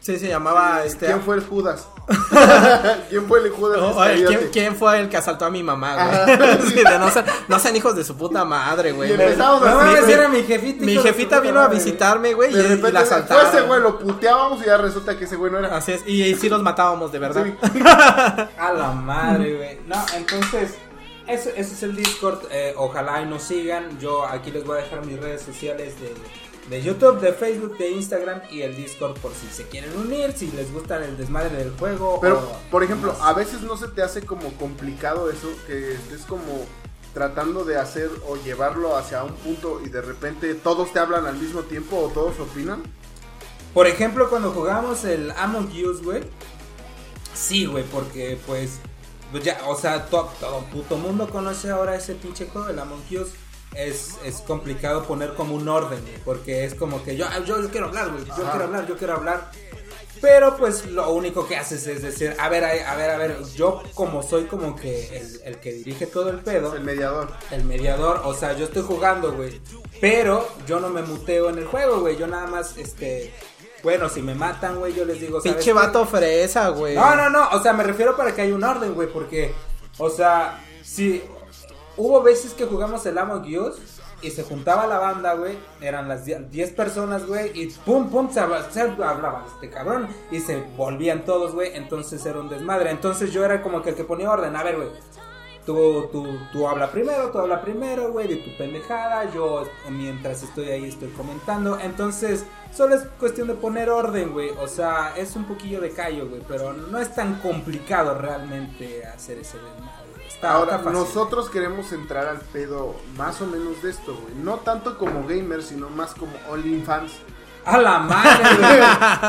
Sí, se llamaba este. ¿Quién fue el Judas? ¿Quién fue el Judas? ¿quién, ¿quién, fue el que asaltó a mi mamá, güey? no, sean, hijos de su puta madre, güey. Y empezamos a mi, mi jefita. Mi jefita vino a visitarme, güey, y, la asaltaron. ese güey, lo puteábamos y ya resulta que ese güey no era. Así es, y, sí los matábamos, de verdad. a la madre, güey. No, entonces... Ese, ese es el Discord, eh, ojalá y nos sigan. Yo aquí les voy a dejar mis redes sociales de, de YouTube, de Facebook, de Instagram y el Discord por si se quieren unir, si les gusta el desmadre del juego. Pero, por ejemplo, a veces no se te hace como complicado eso, que es como tratando de hacer o llevarlo hacia un punto y de repente todos te hablan al mismo tiempo o todos opinan. Por ejemplo, cuando jugamos el Among Us, güey. Sí, güey, porque pues, pues ya, o sea, todo, todo puto mundo conoce ahora ese pinche juego, el Among Us es, es complicado poner como un orden, porque es como que yo, yo, quiero hablar, güey, yo quiero hablar, yo quiero hablar. Pero pues lo único que haces es decir, a ver, a ver, a ver, yo como soy como que el, el que dirige todo el pedo. El mediador. El mediador, o sea, yo estoy jugando, güey. Pero yo no me muteo en el juego, güey. Yo nada más, este, bueno, si me matan, güey, yo les digo, ¿sabes Pinche vato fresa, güey. No, no, no, o sea, me refiero para que haya un orden, güey, porque, o sea, si, Hubo veces que jugamos el Among Us y se juntaba la banda, güey. Eran las 10 personas, güey. Y pum, pum, se, hablaba este cabrón. Y se volvían todos, güey. Entonces era un desmadre. Entonces yo era como que el que ponía orden. A ver, güey. Tú, tú, tú habla primero, tú habla primero, güey, de tu pendejada. Yo, mientras estoy ahí, estoy comentando. Entonces, solo es cuestión de poner orden, güey. O sea, es un poquillo de callo, güey. Pero no es tan complicado realmente hacer ese desmadre. Ahora, nosotros queremos entrar al pedo más o menos de esto, güey. No tanto como gamers, sino más como OnlyFans. A la madre,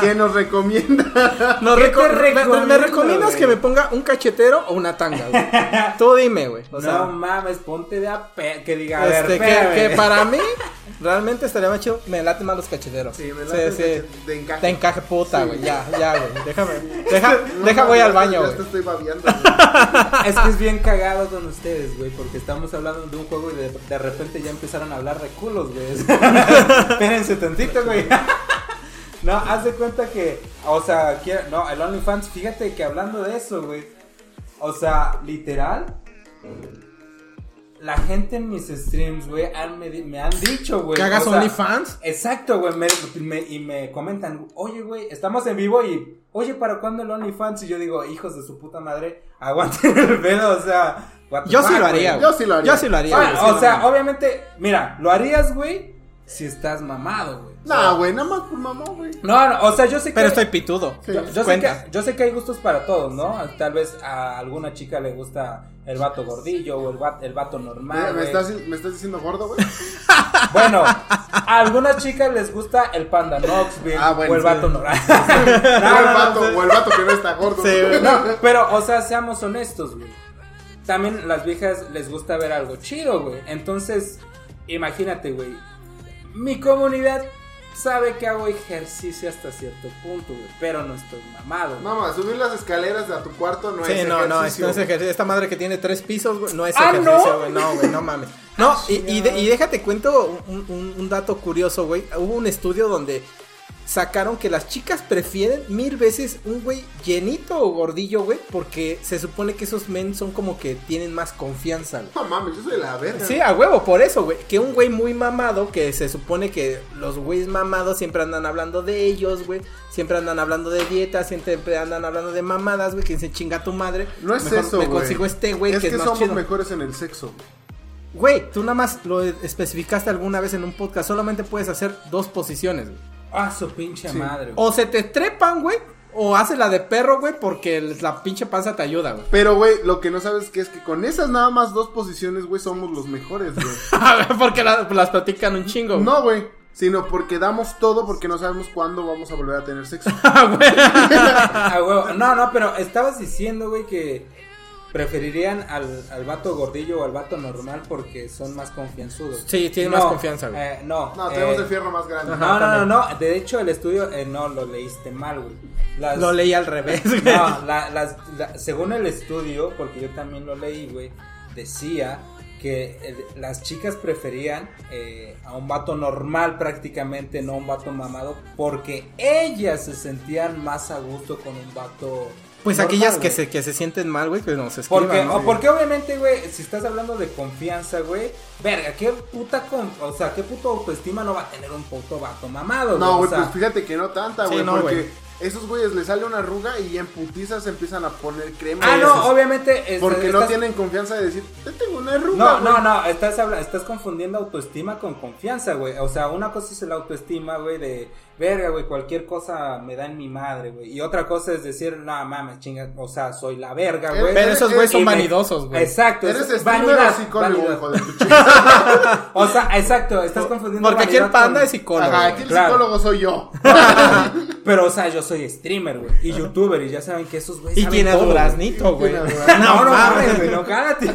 ¿Qué nos recomienda? me, recomiendas que me ponga un cachetero o una tanga, güey. Tú dime, güey. no mames, ponte de a que diga, este, que, para mí realmente estaría más chido. Me late más los cacheteros. Sí, me late sí, de encaje. De encaje puta, güey. Ya, ya, güey. Déjame. Deja, deja voy al baño, güey. te estoy babiando. es que es bien cagado con ustedes, güey, porque estamos hablando de un juego y de, de repente ya empezaron a hablar de culos, güey. Espérense tantito, güey. No, haz de cuenta que, o sea, no, el OnlyFans, fíjate que hablando de eso, güey. O sea, literal, la gente en mis streams, güey, me, han dicho, güey. ¿Que hagas OnlyFans? Exacto, güey. y me comentan, oye, güey, estamos en vivo y, oye, ¿para cuándo el OnlyFans? Y yo digo, hijos de su puta madre, aguanten el pedo, o sea. Yo sí lo haría, Yo sí lo haría. Yo sí lo haría. o sea, obviamente, mira, lo harías, güey, si estás mamado, güey. No, güey, nada más por mamá, güey. No, no, o sea, yo sé que. Pero estoy pitudo. Yo, sé que, yo sé que hay gustos para todos, ¿no? Tal vez a alguna chica le gusta el vato gordillo o el vato, el vato normal. ¿Me, estás, ¿Me estás diciendo gordo, güey? bueno, a algunas chicas les gusta el panda Knoxville ah, o el vato normal. no, el vato, o el vato que no está gordo. Sí, pero, o sea, seamos honestos, güey. También las viejas les gusta ver algo chido, güey. Entonces, imagínate, güey mi comunidad sabe que hago ejercicio hasta cierto punto, güey, pero no estoy mamado. Mamá, subir las escaleras a tu cuarto no es ejercicio. Sí, no, no, es ejercicio. Esta madre que tiene tres pisos, güey, no es ¿Ah, ejercicio, güey. No, güey, no, mames. No, y, y, y, déjate cuento un, un dato curioso, güey. Hubo un estudio donde sacaron que las chicas prefieren mil veces un güey llenito o gordillo, güey, porque se supone que esos men son como que tienen más confianza. No mames, yo soy la verga. Sí, a huevo, por eso, güey. Que un güey muy mamado, que se supone que los güeyes mamados siempre andan hablando de ellos, güey. Siempre andan hablando de dieta, siempre andan hablando de mamadas, güey, que se chinga tu madre. No es eso, güey. Me consigo este güey es que, es que somos mejores en el sexo, Güey, tú nada más lo especificaste alguna vez en un podcast. Solamente puedes hacer dos posiciones, güey. Ah, su pinche madre. O se te trepan, güey. O hace la de perro, güey, porque la pinche panza te ayuda, güey. Pero, güey, lo que no sabes que es que con esas nada más dos posiciones, güey, somos los mejores, güey. porque las platican un chingo. Güey. No, güey. Sino porque damos todo porque no sabemos cuándo vamos a volver a tener sexo. Ah, no, no, pero estabas diciendo, güey, que preferirían al, al vato gordillo o al vato normal porque son más confianzudos. Sí, tienen más confianza, güey. Eh, no, no, tenemos eh, el fierro más grande. no, no, no, no, de hecho el estudio, eh, no, lo leíste mal, güey. lo leí al revés, güey. No, las, según el estudio, porque yo también lo leí, güey, decía que las chicas preferían a un vato normal prácticamente, no un vato mamado, porque ellas se sentían más a gusto con un vato pues aquellas que se, que se sienten mal, güey, pues no se escriban, porque, O porque obviamente, güey, si estás hablando de confianza, güey, verga, qué puta con, o sea, qué puto autoestima no va a tener un puto vato mamado, No, güey, pues fíjate que no tanta, güey, porque esos güeyes les sale una arruga y en putizas empiezan a poner crema. Ah, no, obviamente. porque no tienen confianza de decir, te tengo una arruga. No, no, no, estás, estás confundiendo autoestima con confianza, güey. O sea, una cosa es el autoestima, güey, de verga, güey, cualquier cosa me da en mi madre, güey. Y otra cosa es decir, no mames, chinga, o sea, soy la verga, güey. Pero esos güeyes son vanidosos, güey. Exacto. Eres es vanidad, psicólogo, hijo de tu O sea, exacto, estás confundiendo. Porque aquí el panda es psicólogo. Ajá, aquí el psicólogo soy yo. Pero, o sea, yo soy streamer, güey. Y youtuber, y ya saben que esos güeyes. Y tiene duraznito, güey. No, no mames, güey, no cállate.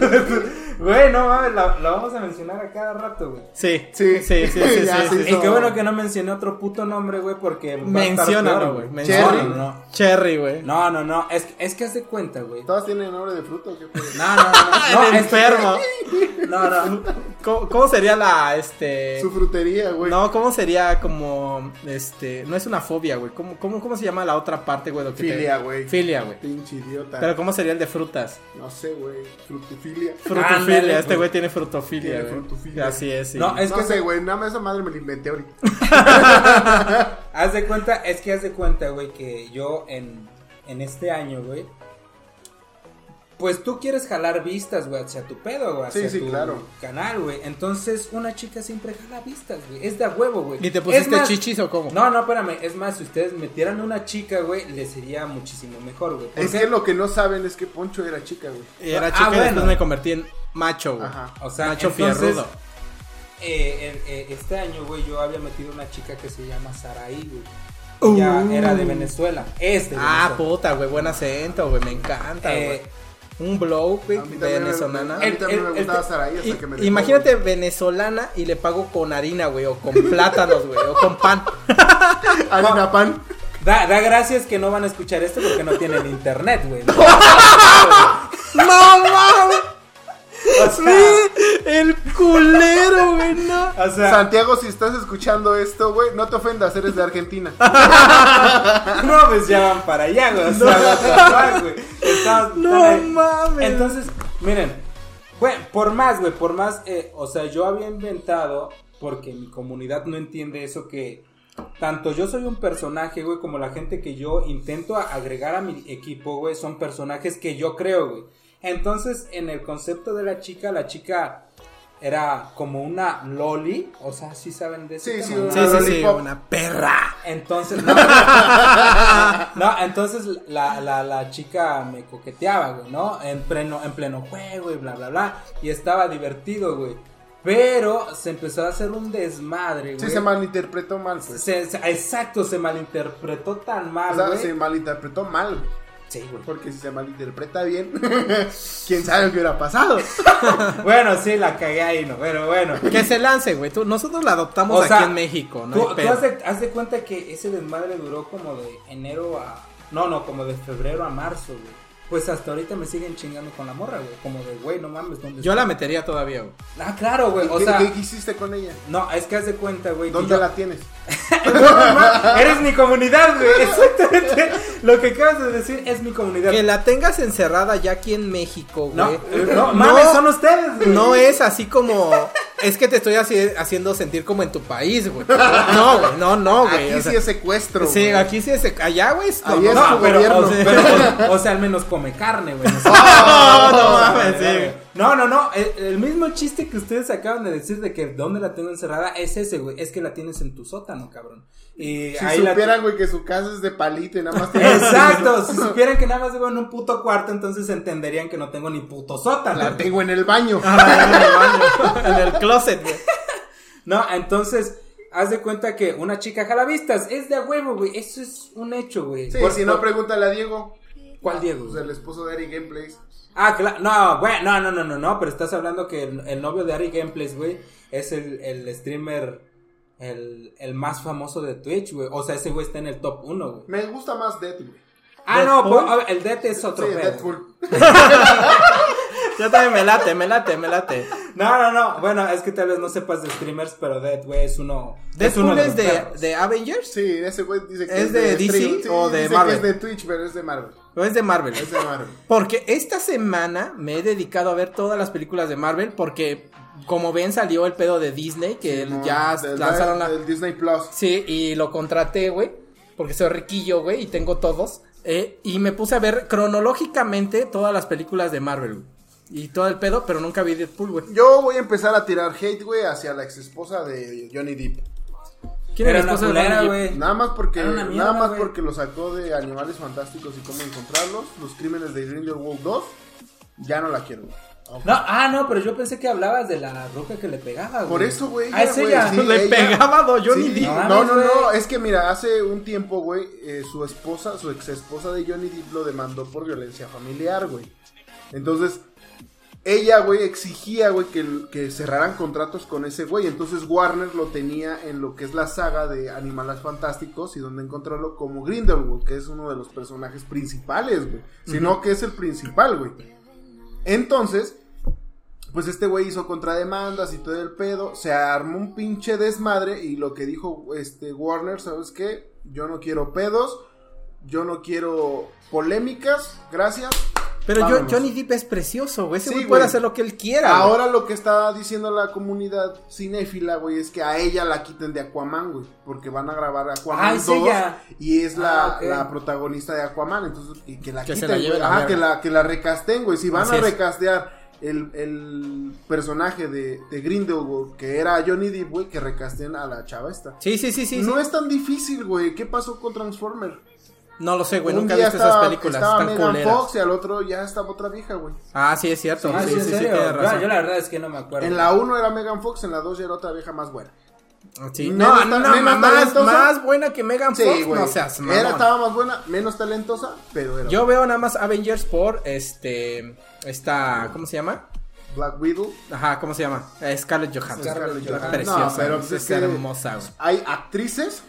Güey, no mames, la, vamos a mencionar a cada rato, güey. Sí, sí, sí, sí, sí. sí, y qué bueno que no mencioné otro puto nombre, güey, porque. Menciónalo, güey. Cherry. No, Cherry, güey. No, no, no. Es, es que haz de cuenta, güey. ¿Todas tienen nombre de fruto qué? No, no, no. no enfermo. No, no. ¿Cómo, ¿Cómo, sería la, este. Su frutería, güey. No, ¿cómo sería como. Este. No es una fobia, güey. ¿Cómo, cómo, ¿Cómo se llama la otra parte, güey? Filia, güey. Filia, güey. Pinche idiota. Pero ¿cómo sería el de frutas? No sé, güey. Frutofilia. Frutofilia. este güey tiene frutofilia. Así es, sí. No, es no que sé, güey. Nada más esa madre me la inventé ahorita. haz de cuenta, es que haz de cuenta, güey, que yo en, en este año, güey pues tú quieres jalar vistas, güey, hacia tu pedo, güey, hacia tu canal, güey. Entonces, una chica siempre jala vistas, güey. Es de huevo, güey. ¿Y te pusiste chichis o cómo? No, no, espérame. Es más, si ustedes metieran una chica, güey, le sería muchísimo mejor, güey. Es que lo que no saben es que Poncho era chica, güey. Era ah, chica y después me convertí en macho, güey. Ajá. O sea, macho fierrudo. Eh, eh, este año, güey, yo había metido una chica que se llama Saraí, güey. Ya uh. era de Venezuela. Este. Ah, puta, güey, buen acento, güey, me encanta, eh, güey un blow, güey, venezolana. Imagínate venezolana y le pago con harina, güey, o con plátanos, güey, o con pan. harina, pan. Da, da gracias que no van a escuchar esto porque no tienen internet, güey. No mames. El culero, güey, no. O sea, Santiago, si estás escuchando esto, güey, no te ofendas, eres de Argentina. no, pues ya van para allá, güey. O sea, güey. no mames. Entonces, miren, güey, por más, güey, por más, eh, o sea, yo había inventado, porque mi comunidad no entiende eso que tanto yo soy un personaje, güey, como la gente que yo intento agregar a mi equipo, güey, son personajes que yo creo, güey. Entonces, en el concepto de la chica, la chica era como una loli, o sea, sí saben de eso. Sí, sí, sí, sí, una perra. Entonces, no, no entonces la, la, la, chica me coqueteaba, güey, ¿no? En pleno, en pleno juego y bla, bla, bla. Y estaba divertido, güey. Pero se empezó a hacer un desmadre, güey. Sí, se malinterpretó mal, pues. exacto, se malinterpretó tan mal, o sea, se malinterpretó mal, Sí, güey. Porque si se malinterpreta bien, quién sabe qué hubiera pasado. bueno, sí, la cagué ahí, ¿no? Pero bueno. Que se lance, güey. nosotros la adoptamos aquí en México, ¿no? Tú, tú has, de, has, de, cuenta que ese desmadre duró como de enero a. No, no, como de febrero a marzo, güey. Pues hasta ahorita me siguen chingando con la morra, güey. Como de, güey, no mames, ¿dónde Yo la metería todavía, güey. Ah, claro, güey. O ¿Qué, sea. ¿Qué hiciste con ella? No, es que haz de cuenta, güey. ¿Dónde la tienes? eres mi comunidad, güey. Exactamente. Lo que acabas de decir es mi comunidad. Que la tengas encerrada ya aquí en México, güey. No, no, mames, son ustedes, güey. No es así como. Es que te estoy haciendo sentir como en tu país, güey. No, güey, no, no, güey. Aquí sí es secuestro. Sí, aquí sí es. Allá, güey. No, no, pero, o sea, pero, o sea, al menos come carne, güey. No, no mames, sí. No, no, no. El, mismo chiste que ustedes acaban de decir de que dónde la tengo encerrada es ese, güey. Es que la tienes en tu sótano, cabrón. Y si supieran, güey, que su casa es de palito y nada más tiene Exacto. si supieran que nada más vivo en un puto cuarto, entonces entenderían que no tengo ni puto sótano. La tengo en el baño. Ah, en el baño. en el closet, güey. No, entonces haz de cuenta que una chica jalavistas es de huevo, güey. Eso es un hecho, güey. Sí, por, si no, pregúntale a Diego. ¿Cuál Diego? Pues el esposo de Ari Gameplays. Ah, claro, no, güey, no, no, no, no, no, pero estás hablando que el, novio de Ari Gameplays, güey, es el, el streamer, el, el, más famoso de Twitch, güey. O sea, ese güey está en el top 1, güey. Me gusta más Death, güey. Ah, no, pues, el Death es otro sí, Deadpool. Yo también me late, me late, me late. No, no, no. Bueno, es que tal vez no sepas de streamers, pero Dead, güey, es uno. ¿Deadpool es, uno de, es de, de, Avengers? Sí, ese güey dice que es, es de, de, DC o de Marvel. es de Twitch, pero es de Marvel. No es de Marvel. Es de Marvel. Porque esta semana me he dedicado a ver todas las películas de Marvel porque como ven salió el pedo de Disney que ya lanzaron la el Disney Plus. Sí, y lo contraté, güey, porque soy riquillo, güey, y tengo todos. Eh, y me puse a ver cronológicamente todas las películas de Marvel, Y todo el pedo, pero nunca vi Deadpool, güey. Yo voy a empezar a tirar hate, güey, hacia la ex esposa de Johnny Depp. ¿Quién era la esposa de güey? Nada más porque nada más porque lo sacó de Animales Fantásticos y cómo encontrarlos, Los crímenes de Grindelwald 2. Ya no la quiero. No, ah, no, pero yo pensé que hablabas de la roca que le pegaba, güey. Por eso, güey. Ah, ella. le pegaba a Johnny Depp. No, no, no, es que mira, hace un tiempo, güey, eh, su esposa, su ex esposa de Johnny Depp lo demandó por violencia familiar, güey. Entonces, ella, güey, exigía, güey, que, que, cerraran contratos con ese güey. Entonces Warner lo tenía en lo que es la saga de Animales Fantásticos y donde encontrarlo como Grindelwald, que es uno de los personajes principales, güey. Sino que es el principal, güey. Entonces, pues este güey hizo contrademandas y todo el pedo. Se armó un pinche desmadre. Y lo que dijo este Warner, ¿sabes qué? Yo no quiero pedos. Yo no quiero polémicas. Gracias. Pero yo, Johnny Depp es precioso, güey. Ese güey puede hacer lo que él quiera. Ahora lo que está diciendo la comunidad cinéfila, güey, es que a ella la quiten de Aquaman, güey. Porque van a grabar Aquaman 2 y es la, ah, la, protagonista de Aquaman. Entonces, y que la quiten, la que la, que la recasten, güey. Si van a recastear el, el, personaje de, de Grindelwald, que era Johnny Depp, güey, que recasten a la chava esta. Sí, sí, sí, sí. No es tan difícil, güey. ¿Qué pasó con Transformer? No lo sé, güey, nunca he visto esas películas. Estaba Megan Fox y al otro ya estaba otra vieja, güey. Ah, sí, es cierto. Ah, sí, sí, sí, yo, la verdad es que no me acuerdo. En la 1 era Megan Fox, en la 2 ya era otra vieja más buena. Sí. No, no, no, más, más buena que Megan Fox, sí, no seas Era, estaba más buena, menos talentosa, pero era Yo veo nada más Avengers por, este, esta, ¿cómo se llama? Black Widow. Ajá, ¿cómo se llama? Scarlett Johansson. Scarlett Johansson. Preciosa, no, pero es, es hermosa, güey. Hay actrices,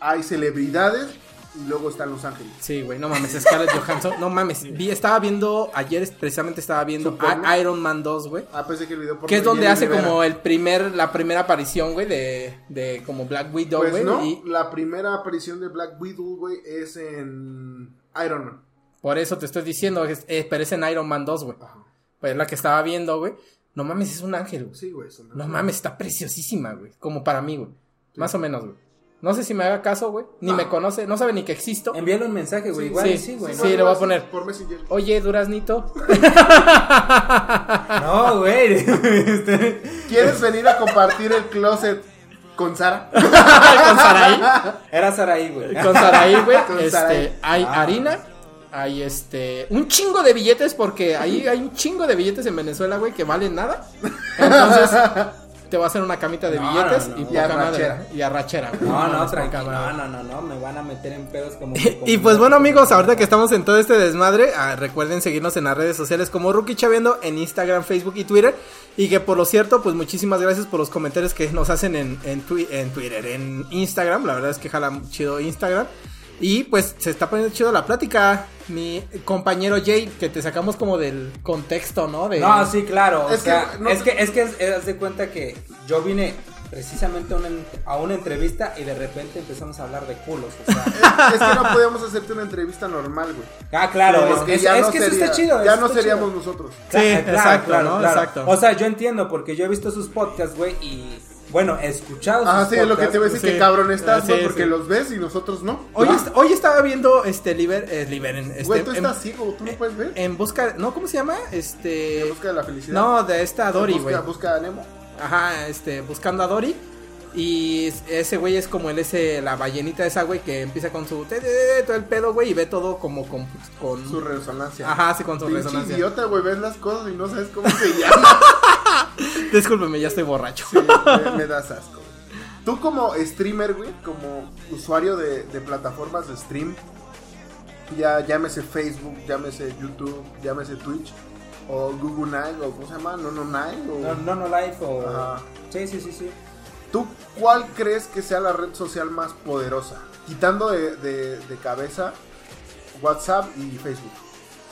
hay celebridades y luego están Los Ángeles. Sí, güey, no mames, Scarlett Johansson, no mames. Vi, estaba viendo, ayer precisamente estaba viendo Iron Man 2, güey. Ah, pensé que el video por Que es donde hace como el primer, la primera aparición, güey, de, de como Black Widow, pues güey. no, y... la primera aparición de Black Widow, güey, es en Iron Man. Por eso te estoy diciendo, es, eh, pero es en Iron Man 2, güey. Pues la que estaba viendo, güey. No mames, es un ángel, güey. Sí, güey, es un ángel. No mames, está preciosísima, güey. Como para mí, güey. Más o menos, güey. No sé si me haga caso, güey. Ni me conoce, no sabe ni que existo. Envíale un mensaje, güey. Igual, sí, güey. Sí, le voy a poner. Por Messenger. Oye, Duraznito. no, güey. ¿Quieres venir a compartir el closet con Sara? con Saraí. Era Saraí, güey. Con Saraí, güey. Este, hay ah. harina. Hay este. Un chingo de billetes, porque ahí hay un chingo de billetes en Venezuela, güey, que valen nada. Entonces, te va a hacer una camita de billetes y, arrachera. y arrachera. No, no, tranquilo. No, no, no, no, me van a meter en pedos como. y pues bueno, amigos, ahorita que estamos en todo este desmadre, ah, recuerden seguirnos en las redes sociales como Rookie Chaviendo en Instagram, Facebook y Twitter. Y que por lo cierto, pues muchísimas gracias por los comentarios que nos hacen en, en, en Twitter, en Instagram. La verdad es que jala chido Instagram. Y pues se está poniendo chido la plática. Mi compañero Jay, que te sacamos como del contexto, ¿no? De... No, sí, claro. Es, que, es que, es que, es, de cuenta que yo vine precisamente a una entrevista y de repente empezamos a hablar de culos. O sea. es, que no podemos hacerte una entrevista normal, güey. Ah, claro, es, que, ya no eso está chido. Ya no seríamos nosotros. Sí, exacto, Exacto. O sea, yo entiendo porque yo he visto sus podcasts, güey, y bueno, escuchado. Ah, sí, lo que te voy a decir que cabrón estás, ¿no? Porque los ves y nosotros no. Hoy, hoy estaba viendo este Liber, eh, Liberen. Este, Güey, tú estás ciego, tú no puedes ver. En busca, no, ¿cómo se llama? Este. En busca de la felicidad. No, de esta Dory, güey. Busca, busca a Nemo. Ajá, este, buscando a Dory. Y ese güey es como el ese, la ballenita esa, güey, que empieza con su todo el pedo, güey, y ve todo como con, con... su resonancia. Ajá, sí, con su Pinche resonancia. idiota, güey, ves las cosas y no sabes cómo se llama. Discúlpeme, ya estoy borracho. Sí, me, me das asco. Tú como streamer, güey, como usuario de, plataformas de stream, ya llámese Facebook, llámese YouTube, llámese Twitch, o Google Night, o ¿cómo se llama? No No Night, o... No No, Life, o... Sí, sí, sí, sí. ¿Tú cuál crees que sea la red social más poderosa? Quitando de, de cabeza WhatsApp y Facebook.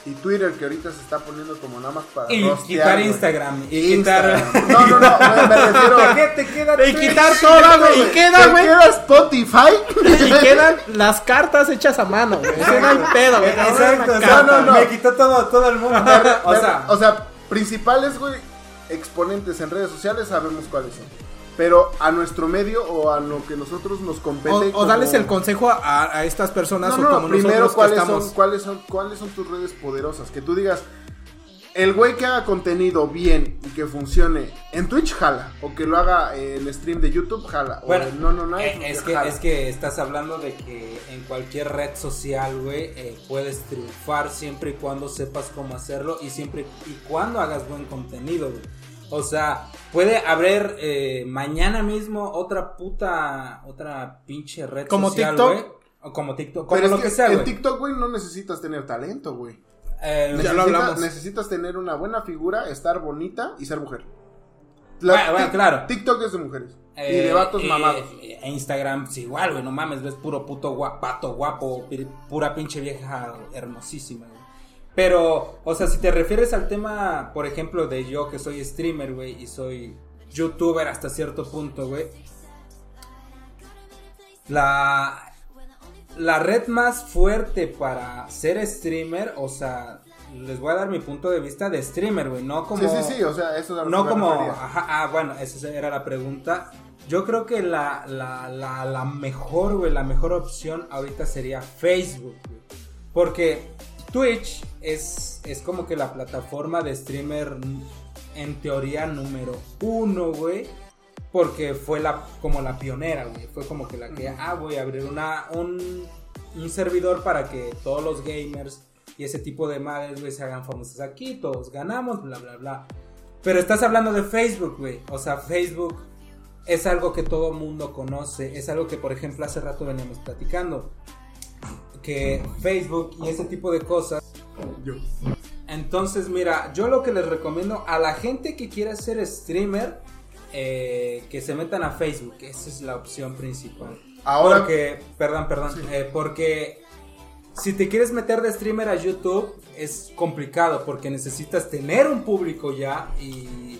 Y Twitter, que ahorita se está poniendo como nada más para. Y quitar Instagram. Y quitar. No, no, no, me refiero. qué te queda Y quitar todo, güey. Y queda, güey. queda Spotify. Y quedan las cartas hechas a mano, güey. No hay pedo, güey. Exacto. No, no, no. Me quitó todo, todo el mundo. o, sea, o sea, principales, güey, exponentes en redes sociales sabemos cuáles son pero a nuestro medio o a lo que nosotros nos compete. O, darles el consejo a, estas personas no, o primero cuáles son cuáles son cuáles son tus redes poderosas, que tú digas el güey que haga contenido bien y que funcione en Twitch jala o que lo haga en stream de YouTube jala bueno, no no no eh, es que es que estás hablando de que en cualquier red social güey eh, puedes triunfar siempre y cuando sepas cómo hacerlo y siempre y cuando hagas buen contenido güey. O sea, puede haber eh, mañana mismo otra puta, otra pinche red como social, TikTok. O como TikTok, como lo que, sea, En TikTok, güey, no necesitas tener talento, güey. Eh, ya lo hablamos. Necesitas tener una buena figura, estar bonita y ser mujer. bueno, claro. TikTok es de mujeres. y de eh, vatos mamados. E Instagram, sí, igual, güey, no mames, ves puro puto guapato, guapo, pura pinche vieja hermosísima, güey. Pero, o sea, si te refieres al tema, por ejemplo, de yo que soy streamer, güey, y soy youtuber hasta cierto punto, güey. La, la red más fuerte para ser streamer, o sea, les voy a dar mi punto de vista de streamer, güey, no como... Sí, sí, sí, o sea, eso es No como... Ajá, ah, bueno, esa era la pregunta. Yo creo que la, la, la, la mejor, güey, la mejor opción ahorita sería Facebook, güey. Porque Twitch es, es como que la plataforma de streamer en teoría número uno, güey. Porque fue la, como la pionera, güey. Fue como que la que, ah, voy a abrir una, un, un servidor para que todos los gamers y ese tipo de madres, güey, se hagan famosos aquí, todos ganamos, bla, bla, bla. Pero estás hablando de Facebook, güey. O sea, Facebook es algo que todo mundo conoce. Es algo que, por ejemplo, hace rato veníamos platicando que Facebook y ese tipo de cosas. Entonces, mira, yo lo que les recomiendo a la gente que quiera ser streamer, eh, que se metan a Facebook, esa es la opción principal. Ahora. Porque, perdón, perdón. Eh, porque si te quieres meter de streamer a YouTube es complicado porque necesitas tener un público ya y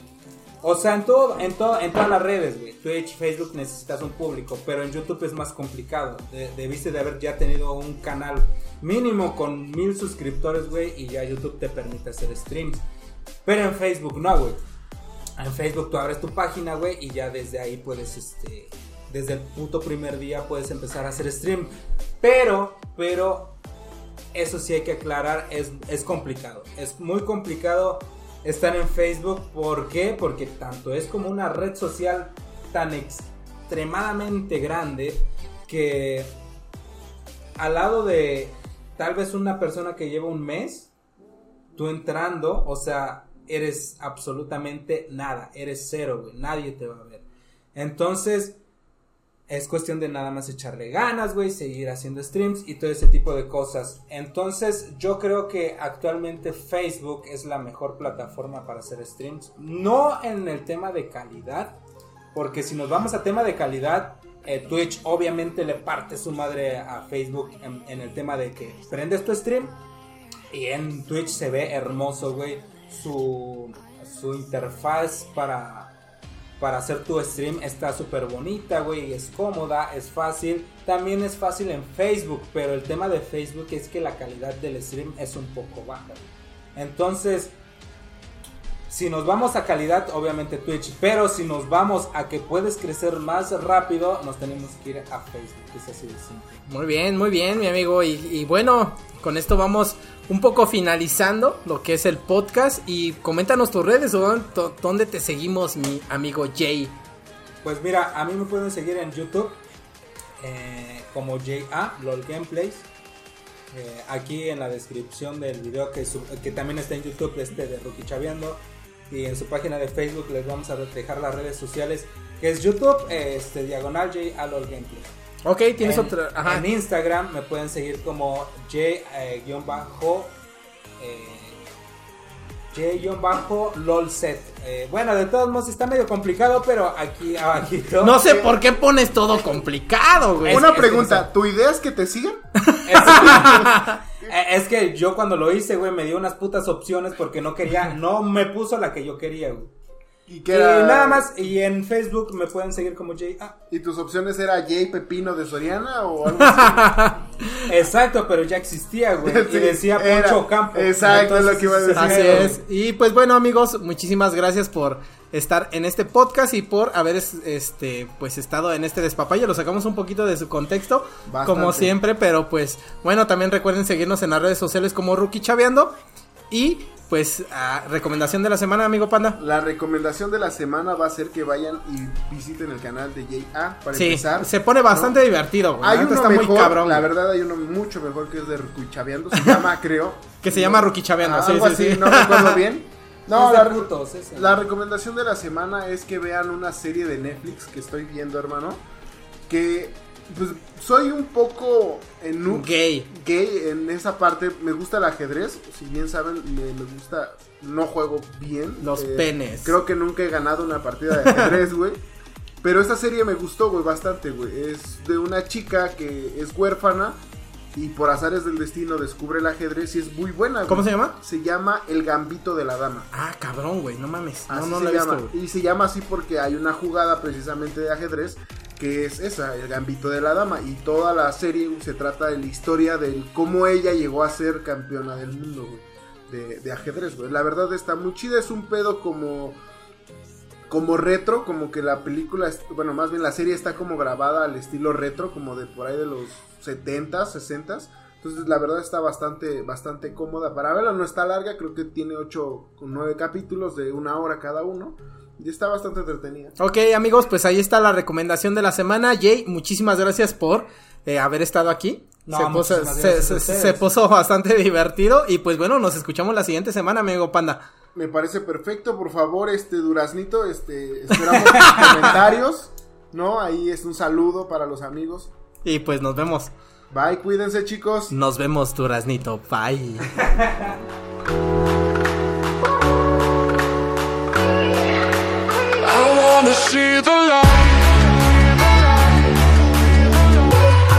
o sea, en todo en todo en todas las redes, güey. Twitch, Facebook necesitas un público, pero en YouTube es más complicado. debiste de haber ya tenido un canal mínimo con mil suscriptores, güey, y ya YouTube te permite hacer streams. Pero en Facebook no, güey. En Facebook tú abres tu página, güey, y ya desde ahí puedes, este, desde el puto primer día puedes empezar a hacer stream. Pero, pero, eso sí hay que aclarar, es, es complicado. Es muy complicado estar en Facebook. ¿Por qué? Porque tanto es como una red social tan extremadamente grande que al lado de tal vez una persona que lleva un mes, tú entrando, o sea, eres absolutamente nada, eres cero, güey, nadie te va a ver. Entonces, es cuestión de nada más echarle ganas, güey, seguir haciendo streams y todo ese tipo de cosas. Entonces, yo creo que actualmente Facebook es la mejor plataforma para hacer streams. No en el tema de calidad, porque si nos vamos a tema de calidad, eh, Twitch obviamente le parte su madre a Facebook en, en, el tema de que prendes tu stream y en Twitch se ve hermoso, güey, su, su interfaz para para hacer tu stream está súper bonita, güey, es cómoda, es fácil. También es fácil en Facebook, pero el tema de Facebook es que la calidad del stream es un poco baja. Entonces, si nos vamos a calidad, obviamente Twitch, pero si nos vamos a que puedes crecer más rápido, nos tenemos que ir a Facebook, es así de simple. Muy bien, muy bien, mi amigo. y bueno, con esto vamos un poco finalizando lo que es el podcast y coméntanos tus redes o dónde te seguimos, mi amigo Jay. Pues mira, a mí me pueden seguir en YouTube eh, como JA, LOL Gameplays. Eh, aquí en la descripción del video que, también está en YouTube, este de Rookie Chaviando. Y en su página de Facebook les vamos a dejar las redes sociales, que es YouTube, este, diagonal JA LOL Gameplays. Ok, tienes otra. Ajá. En Instagram me pueden seguir como J-bajo. Eh, J-lolset. Eh, bueno, de todos modos está medio complicado, pero aquí abajito. No sé por qué pones todo complicado, güey. Una pregunta, ¿tu idea es que te sigan? Es, que yo cuando lo hice, güey, me dio unas putas opciones porque no quería, no me puso la que yo quería, güey. ¿Y, nada más, y en Facebook me pueden seguir como Jay. Ah. ¿Y tus opciones era Jay Pepino de Soriana o algo así? Exacto, pero ya existía, güey. y decía Poncho Campo. Exacto, es lo que iba a decir. Así es. Y pues bueno, amigos, muchísimas gracias por estar en este podcast y por haber este pues estado en este despapalle. Lo sacamos un poquito de su contexto, como siempre, pero pues bueno, también recuerden seguirnos en las redes sociales como Rookie Chaveando. Y pues, recomendación de la semana, amigo Panda. La recomendación de la semana va a ser que vayan y visiten el canal de JA para sí, empezar. Se pone bastante divertido, güey. Hay uno está mejor, muy cabrón. La verdad, hay uno mucho mejor que es de Rukichabeando. Se llama, creo. Que se llama Rukichabeando, ah, sí, sí, sí. No recuerdo bien. No, la, la recomendación de la semana es que vean una serie de Netflix que estoy viendo, hermano. Que pues soy un poco en gay. gay en esa parte. Me gusta el ajedrez. Si bien saben, me, gusta. No juego bien. Los eh, penes. Creo que nunca he ganado una partida de ajedrez, güey. Pero esta serie me gustó, güey, bastante, güey. Es de una chica que es huérfana y por azares del destino descubre el ajedrez y es muy buena. ¿Cómo se llama? Se llama El Gambito de la Dama. Ah, cabrón, güey, no mames. no, no se llama. y se llama así porque hay una jugada precisamente de ajedrez que es esa, el gambito de la dama. Y toda la serie se trata de la historia de cómo ella llegó a ser campeona del mundo, de, ajedrez, güey. La verdad está muy chida, es un pedo como... Como retro, como que la película, bueno, más bien la serie está como grabada al estilo retro, como de por ahí de los 70, 60. Entonces la verdad está bastante, bastante cómoda para verla. No está larga, creo que tiene 8 o 9 capítulos de una hora cada uno. Y está bastante entretenida. Ok, amigos, pues ahí está la recomendación de la semana. Jay, muchísimas gracias por eh, haber estado aquí. se, puso, bastante divertido. Y pues bueno, nos escuchamos la siguiente semana, amigo Panda. Me parece perfecto. Por favor, este Duraznito, este, esperamos comentarios. ¿No? Ahí es un saludo para los amigos. Y pues nos vemos. Bye, cuídense, chicos. Nos vemos, Duraznito. Bye. wanna see the light.